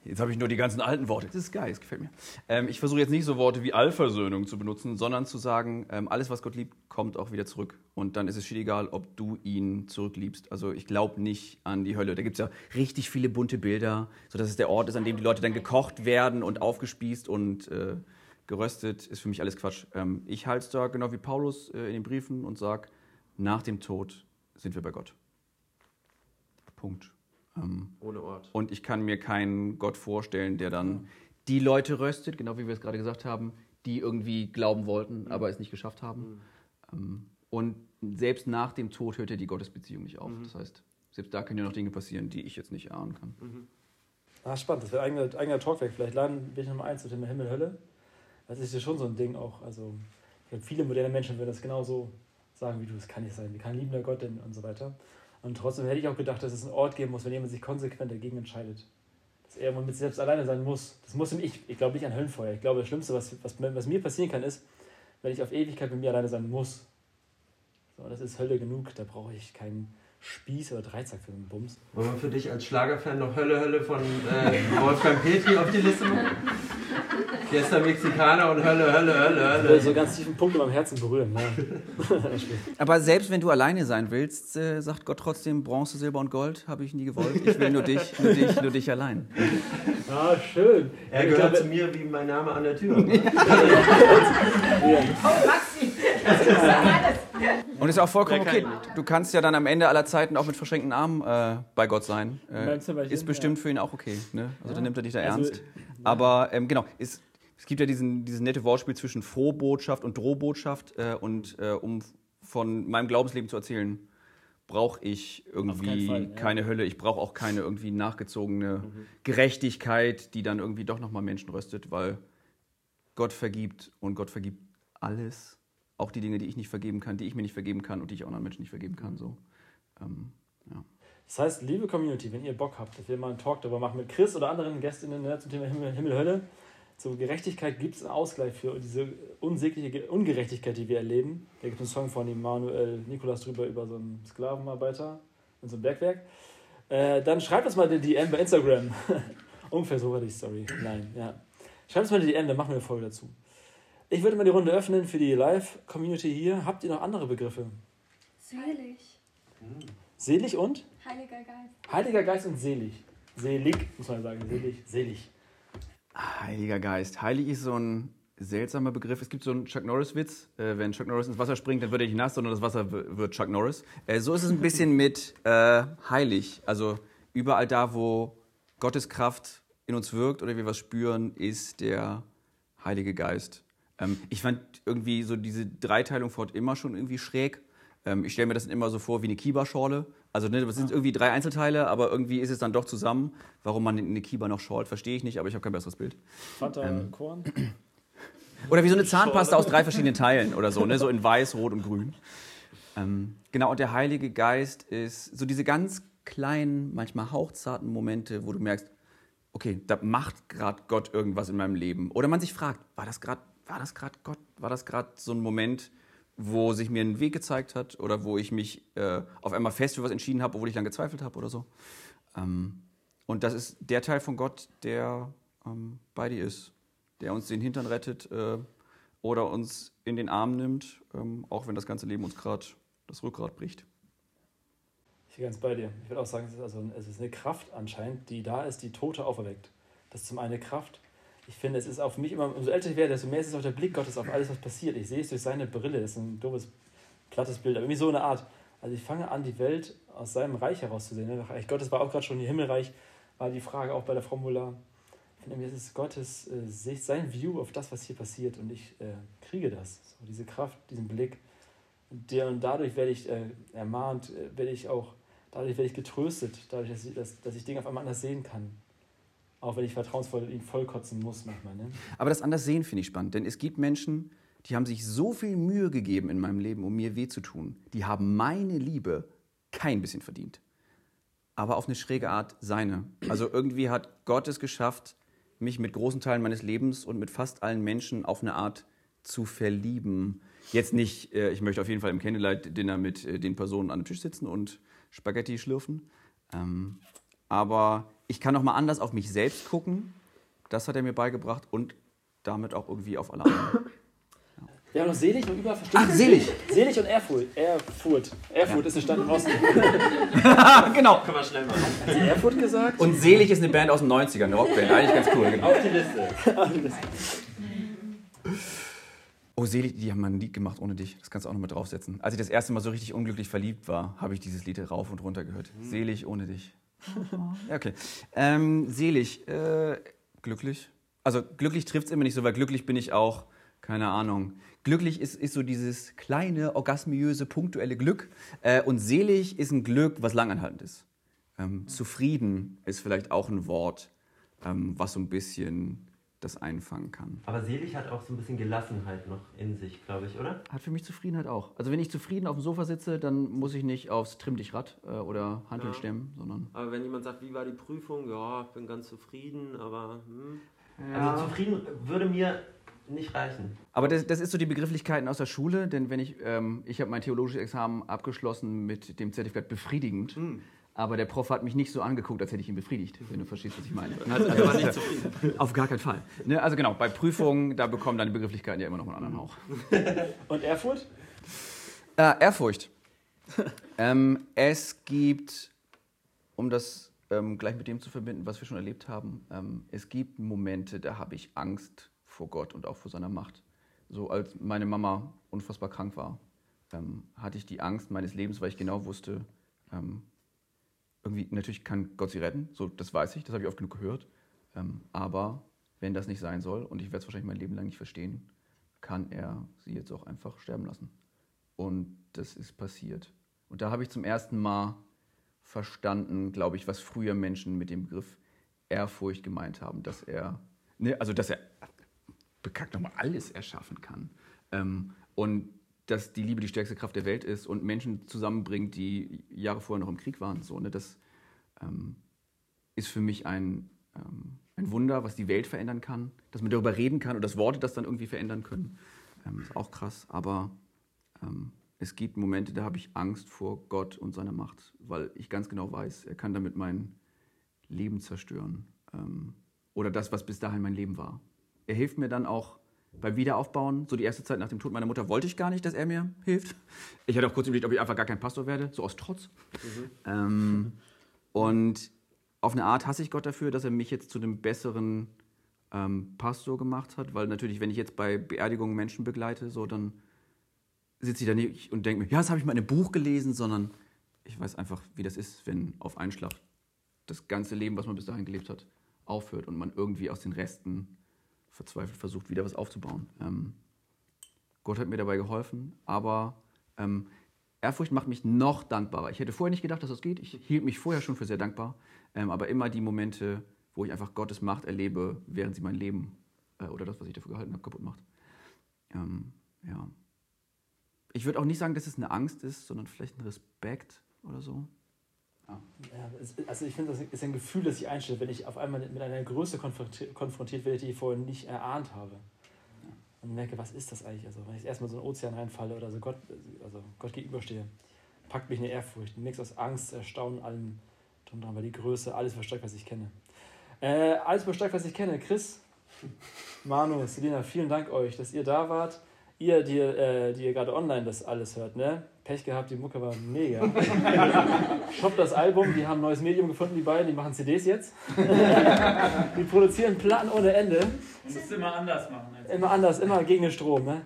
jetzt habe ich nur die ganzen alten Worte, das ist geil, das gefällt mir. Ähm, ich versuche jetzt nicht so Worte wie Allversöhnung zu benutzen, sondern zu sagen, ähm, alles, was Gott liebt, kommt auch wieder zurück. Und dann ist es egal, ob du ihn zurückliebst. Also ich glaube nicht an die Hölle. Da gibt es ja richtig viele bunte Bilder, sodass es der Ort ist, an dem die Leute dann gekocht werden und aufgespießt und äh, geröstet, ist für mich alles Quatsch. Ähm, ich halte es da genau wie Paulus äh, in den Briefen und sage, nach dem Tod sind wir bei Gott. Punkt. Ähm, Ohne Ort. und ich kann mir keinen Gott vorstellen, der dann die Leute röstet, genau wie wir es gerade gesagt haben, die irgendwie glauben wollten, aber es nicht geschafft haben. Ähm, Und selbst nach dem Tod hört ja die Gottesbeziehung nicht auf. Das heißt, selbst da können ja noch Dinge passieren, die ich jetzt nicht ahnen kann. Ah, spannend, das wäre ein eigener, eigener Talkback. Vielleicht laden wir nochmal ein zu Thema Himmel, Hölle. Das ist ja schon so ein Ding auch. Also, ich glaube, viele moderne Menschen würden das genauso sagen wie du. Das kann nicht sein. Wie kann ein liebender Gott denn und so weiter. Und trotzdem hätte ich auch gedacht, dass es einen Ort geben muss, wenn jemand sich konsequent dagegen entscheidet. Dass er mit sich selbst alleine sein muss. Das muss ihm ich. Ich glaube nicht an Höllenfeuer. Ich glaube, das Schlimmste, was, was, was mir passieren kann, ist, wenn ich auf Ewigkeit mit mir alleine sein muss. So, das ist Hölle genug. Da brauche ich keinen Spieß oder Dreizack für einen Bums. Wollen wir für dich als Schlagerfan noch Hölle, Hölle von äh, Wolfgang Petri auf die Liste machen? Fiesta Mexicana und Hölle, Hölle, Hölle, Hölle. so ganz tiefen Punkt in meinem Herzen berühren. Ja. Aber selbst wenn du alleine sein willst, äh, sagt Gott trotzdem, Bronze, Silber und Gold habe ich nie gewollt. Ich will nur dich, nur dich, nur dich allein. ah, schön. Er Ich gehört glaube- zu mir wie mein Name an der Tür. Und ist auch vollkommen okay. Du kannst ja dann am Ende aller Zeiten auch mit verschränkten Armen äh, bei Gott sein. In Äh, ist bestimmt für ihn auch okay. Ne? Also dann nimmt er dich da Also, ernst. Aber ähm, genau, ist, es gibt ja diesen, dieses nette Wortspiel zwischen Frohbotschaft und Drohbotschaft. Äh, und äh, um von meinem Glaubensleben zu erzählen, brauche ich irgendwie Fall, ja. Mhm. keine Hölle. Ich brauche auch keine irgendwie nachgezogene Gerechtigkeit, die dann irgendwie doch nochmal Menschen röstet, weil Gott vergibt und Gott vergibt alles. Auch die Dinge, die ich nicht vergeben kann, die ich mir nicht vergeben kann und die ich auch anderen Menschen nicht vergeben kann. So. Ähm, ja. Das heißt, liebe Community, wenn ihr Bock habt, dass wir mal einen Talk darüber machen mit Chris oder anderen Gästinnen ne, zum Thema Himmel, Himmel Hölle. Zur Gerechtigkeit gibt es einen Ausgleich für diese unsägliche Ge- Ungerechtigkeit, die wir erleben. Da gibt es einen Song von Immanuel Nikolas drüber über so einen Sklavenarbeiter in so einem Bergwerk. Äh, dann schreibt uns mal die DM bei Instagram. Ungefähr so war die Story. Nein, ja. Schreibt uns mal die DM, dann machen wir eine Folge dazu. Ich würde mal die Runde öffnen für die Live-Community hier. Habt ihr noch andere Begriffe? Selig. Selig und? Heiliger Geist. Heiliger Geist und selig. Selig, muss man sagen. Selig, selig. Heiliger Geist. Heilig ist so ein seltsamer Begriff. Es gibt so einen Chuck Norris-Witz. Äh, wenn Chuck Norris ins Wasser springt, dann wird er nicht nass, sondern das Wasser wird Chuck Norris. Äh, so ist es ein bisschen mit äh, heilig. Also überall da, wo Gottes Kraft in uns wirkt oder wir was spüren, ist der Heilige Geist. Ähm, ich fand irgendwie so diese Dreiteilung fort immer schon irgendwie schräg. Ähm, ich stelle mir das immer so vor wie eine Kiba-Schorle. Also ne, das sind irgendwie drei Einzelteile, aber irgendwie ist es dann doch zusammen. Warum man eine Kiba noch schort, verstehe ich nicht, aber ich habe kein besseres Bild. Fanta Ähm, Korn. Oder wie so eine Zahnpasta aus drei verschiedenen Teilen oder so, ne? so in weiß, rot und grün. Ähm, genau, und der Heilige Geist ist so diese ganz kleinen, manchmal hauchzarten Momente, wo du merkst, okay, da macht gerade Gott irgendwas in meinem Leben. Oder man sich fragt, war das gerade war das gerade Gott? War das gerade so ein Moment, wo sich mir ein Weg gezeigt hat oder wo ich mich äh, auf einmal fest für was entschieden habe, obwohl ich lange gezweifelt habe oder so? Ähm, und das ist der Teil von Gott, der ähm, bei dir ist, der uns den Hintern rettet äh, oder uns in den Arm nimmt, ähm, auch wenn das ganze Leben uns gerade das Rückgrat bricht. Ich bin ganz bei dir. Ich würde auch sagen, es ist, also, es ist eine Kraft anscheinend, die da ist, die Tote auferweckt. Das ist zum einen eine Kraft. Ich finde, es ist auf mich immer, umso älter ich werde, desto mehr ist es auch der Blick Gottes auf alles, was passiert. Ich sehe es durch seine Brille. Das ist ein doofes, plattes Bild, aber irgendwie so eine Art. Also ich fange an, die Welt aus seinem Reich herauszusehen. Ne? Reich Gottes war auch gerade schon, hier Himmelreich war die Frage auch bei der Formular. Ich finde, es ist Gottes äh, Sicht, sein View auf das, was hier passiert und ich äh, kriege das. So, diese Kraft, diesen Blick. Und, der, und dadurch werde ich äh, ermahnt, äh, werde ich auch Dadurch werde ich getröstet, dadurch, dass ich, dass, dass ich Dinge auf einmal anders sehen kann. Auch wenn ich vertrauensvoll ihn vollkotzen muss manchmal. Ne? Aber das Anderssehen finde ich spannend, denn es gibt Menschen, die haben sich so viel Mühe gegeben in meinem Leben, um mir weh zu tun. Die haben meine Liebe kein bisschen verdient. Aber auf eine schräge Art seine. Also irgendwie hat Gott es geschafft, mich mit großen Teilen meines Lebens und mit fast allen Menschen auf eine Art zu verlieben. Jetzt nicht, äh, ich möchte auf jeden Fall im Candlelight-Dinner mit äh, den Personen an dem Tisch sitzen und Spaghetti schlürfen. Ähm, aber ich kann noch mal anders auf mich selbst gucken. Das hat er mir beigebracht und damit auch irgendwie auf alle anderen. Wir haben noch Selig und überall Ach, Selig! Selig und Erfurt. Erfurt. Erfurt ja. ist eine Stadt im Osten. genau. Können wir schnell machen. Hat sie Erfurt gesagt? Und Selig ist eine Band aus den 90ern, eine Rockband. Eigentlich ganz cool. Genau. Auf die Liste. Auf die Liste. Oh, Selig, die haben mal ein Lied gemacht ohne dich. Das kannst du auch noch mal draufsetzen. Als ich das erste Mal so richtig unglücklich verliebt war, habe ich dieses Lied rauf und runter gehört. Mhm. Selig ohne dich. okay. Ähm, selig, äh, glücklich. Also glücklich trifft es immer nicht so, weil glücklich bin ich auch, keine Ahnung. Glücklich ist, ist so dieses kleine, orgasmiöse, punktuelle Glück. Äh, und selig ist ein Glück, was langanhaltend ist. Ähm, zufrieden ist vielleicht auch ein Wort, ähm, was so ein bisschen das einfangen kann. Aber selig hat auch so ein bisschen Gelassenheit noch in sich, glaube ich, oder? Hat für mich Zufriedenheit auch. Also wenn ich zufrieden auf dem Sofa sitze, dann muss ich nicht aufs Trimm dich Rad äh, oder Handeln ja. stemmen, sondern... Aber wenn jemand sagt, wie war die Prüfung? Ja, ich bin ganz zufrieden, aber... Hm. Ja. Also zufrieden würde mir nicht reichen. Aber das, das ist so die Begrifflichkeiten aus der Schule, denn wenn ich, ähm, ich habe mein theologisches Examen abgeschlossen mit dem Zertifikat befriedigend. Mhm. Aber der Prof hat mich nicht so angeguckt, als hätte ich ihn befriedigt, wenn du verstehst, was ich meine. Also, also, war nicht zufrieden. Auf gar keinen Fall. Ne, also genau, bei Prüfungen, da bekommen deine Begrifflichkeiten ja immer noch einen anderen Hauch. Und Erfurt? Äh, Ehrfurcht. ähm, es gibt, um das ähm, gleich mit dem zu verbinden, was wir schon erlebt haben, ähm, es gibt Momente, da habe ich Angst vor Gott und auch vor seiner Macht. So als meine Mama unfassbar krank war, ähm, hatte ich die Angst meines Lebens, weil ich genau wusste, ähm, irgendwie, natürlich kann Gott sie retten, so, das weiß ich, das habe ich oft genug gehört. Ähm, aber wenn das nicht sein soll, und ich werde es wahrscheinlich mein Leben lang nicht verstehen, kann er sie jetzt auch einfach sterben lassen. Und das ist passiert. Und da habe ich zum ersten Mal verstanden, glaube ich, was früher Menschen mit dem Begriff Ehrfurcht gemeint haben, dass er, ne, also dass er bekackt nochmal alles erschaffen kann. Ähm, und dass die Liebe die stärkste Kraft der Welt ist und Menschen zusammenbringt, die Jahre vorher noch im Krieg waren. So, ne? Das ähm, ist für mich ein, ähm, ein Wunder, was die Welt verändern kann, dass man darüber reden kann und dass Worte das dann irgendwie verändern können. Ähm, ist auch krass, aber ähm, es gibt Momente, da habe ich Angst vor Gott und seiner Macht, weil ich ganz genau weiß, er kann damit mein Leben zerstören ähm, oder das, was bis dahin mein Leben war. Er hilft mir dann auch beim Wiederaufbauen, so die erste Zeit nach dem Tod meiner Mutter, wollte ich gar nicht, dass er mir hilft. Ich hatte auch kurz überlegt, ob ich einfach gar kein Pastor werde, so aus Trotz. Mhm. Ähm, und auf eine Art hasse ich Gott dafür, dass er mich jetzt zu einem besseren ähm, Pastor gemacht hat, weil natürlich, wenn ich jetzt bei Beerdigungen Menschen begleite, so dann sitze ich da nicht und denke mir, ja, das habe ich mal in einem Buch gelesen, sondern ich weiß einfach, wie das ist, wenn auf einen Schlag das ganze Leben, was man bis dahin gelebt hat, aufhört und man irgendwie aus den Resten verzweifelt versucht, wieder was aufzubauen. Ähm, Gott hat mir dabei geholfen, aber ähm, Ehrfurcht macht mich noch dankbarer. Ich hätte vorher nicht gedacht, dass das geht. Ich hielt mich vorher schon für sehr dankbar, ähm, aber immer die Momente, wo ich einfach Gottes Macht erlebe, während sie mein Leben äh, oder das, was ich dafür gehalten habe, kaputt macht. Ähm, ja. Ich würde auch nicht sagen, dass es eine Angst ist, sondern vielleicht ein Respekt oder so. Ja. also ich finde, das ist ein Gefühl, das sich einstellt, wenn ich auf einmal mit einer Größe konfrontiert werde, die ich vorher nicht erahnt habe. Und merke, was ist das eigentlich? Also wenn ich erstmal so in den Ozean reinfalle oder so Gott, also Gott gegenüberstehe, packt mich eine Ehrfurcht. Ein Mix aus Angst, Erstaunen, allem drum dran, weil die Größe alles übersteigt, was ich kenne. Äh, alles übersteigt, was ich kenne. Chris, Manu, Selina, vielen Dank euch, dass ihr da wart. Ihr, die, äh, die ihr gerade online das alles hört, ne? Pech gehabt, die Mucke war mega. Shop das Album, die haben ein neues Medium gefunden, die beiden, die machen CDs jetzt. die produzieren Platten ohne Ende. Du musst es immer anders machen. Als Immer anders, immer gegen den Strom. Ne?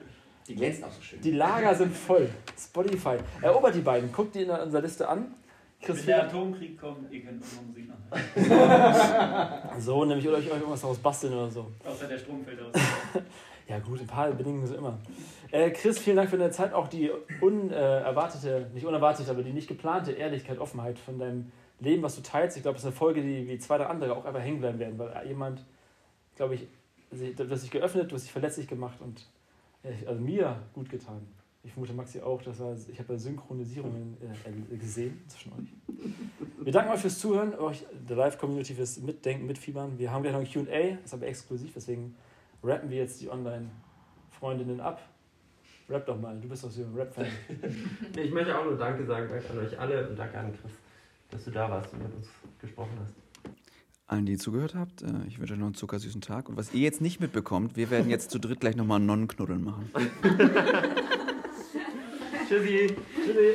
Die glänzen auch so schön. Die Lager sind voll. Spotify. Erobert die beiden. Guckt die in unserer Liste an. Chris Wenn der. Atomkrieg kommt, ihr könnt unsere Musik noch hören. So, nämlich oder euch irgendwas daraus basteln oder so. Außer der Strom fällt aus. Ja gut, ein paar Bedingungen sind immer. Äh, Chris, vielen Dank für deine Zeit. Auch die unerwartete, nicht unerwartete, aber die nicht geplante Ehrlichkeit, Offenheit von deinem Leben, was du teilst. Ich glaube, das ist eine Folge, die wie zwei, drei andere auch einfach hängen bleiben werden, weil jemand, glaube ich, du hast dich geöffnet, du hast dich verletzlich gemacht und ich- also mir gut getan. Ich vermute Maxi auch, das war, ich habe Synchronisierungen äh, gesehen zwischen euch. Wir danken euch fürs Zuhören, euch, der Live-Community fürs Mitdenken, Mitfiebern. Wir haben gleich noch ein QA, ist aber exklusiv, deswegen rappen wir jetzt die Online-Freundinnen ab. Rap doch mal, du bist doch so ein Rap-Fan. Nee, Ich möchte auch nur Danke sagen, danke an euch alle und danke an Chris, dass du da warst und mit uns gesprochen hast. Allen, die zugehört habt, äh, ich wünsche euch noch einen zuckersüßen Tag. Und was ihr jetzt nicht mitbekommt, wir werden jetzt zu dritt gleich nochmal einen Nonnenknuddeln machen. Tschüssi. Tschüssi.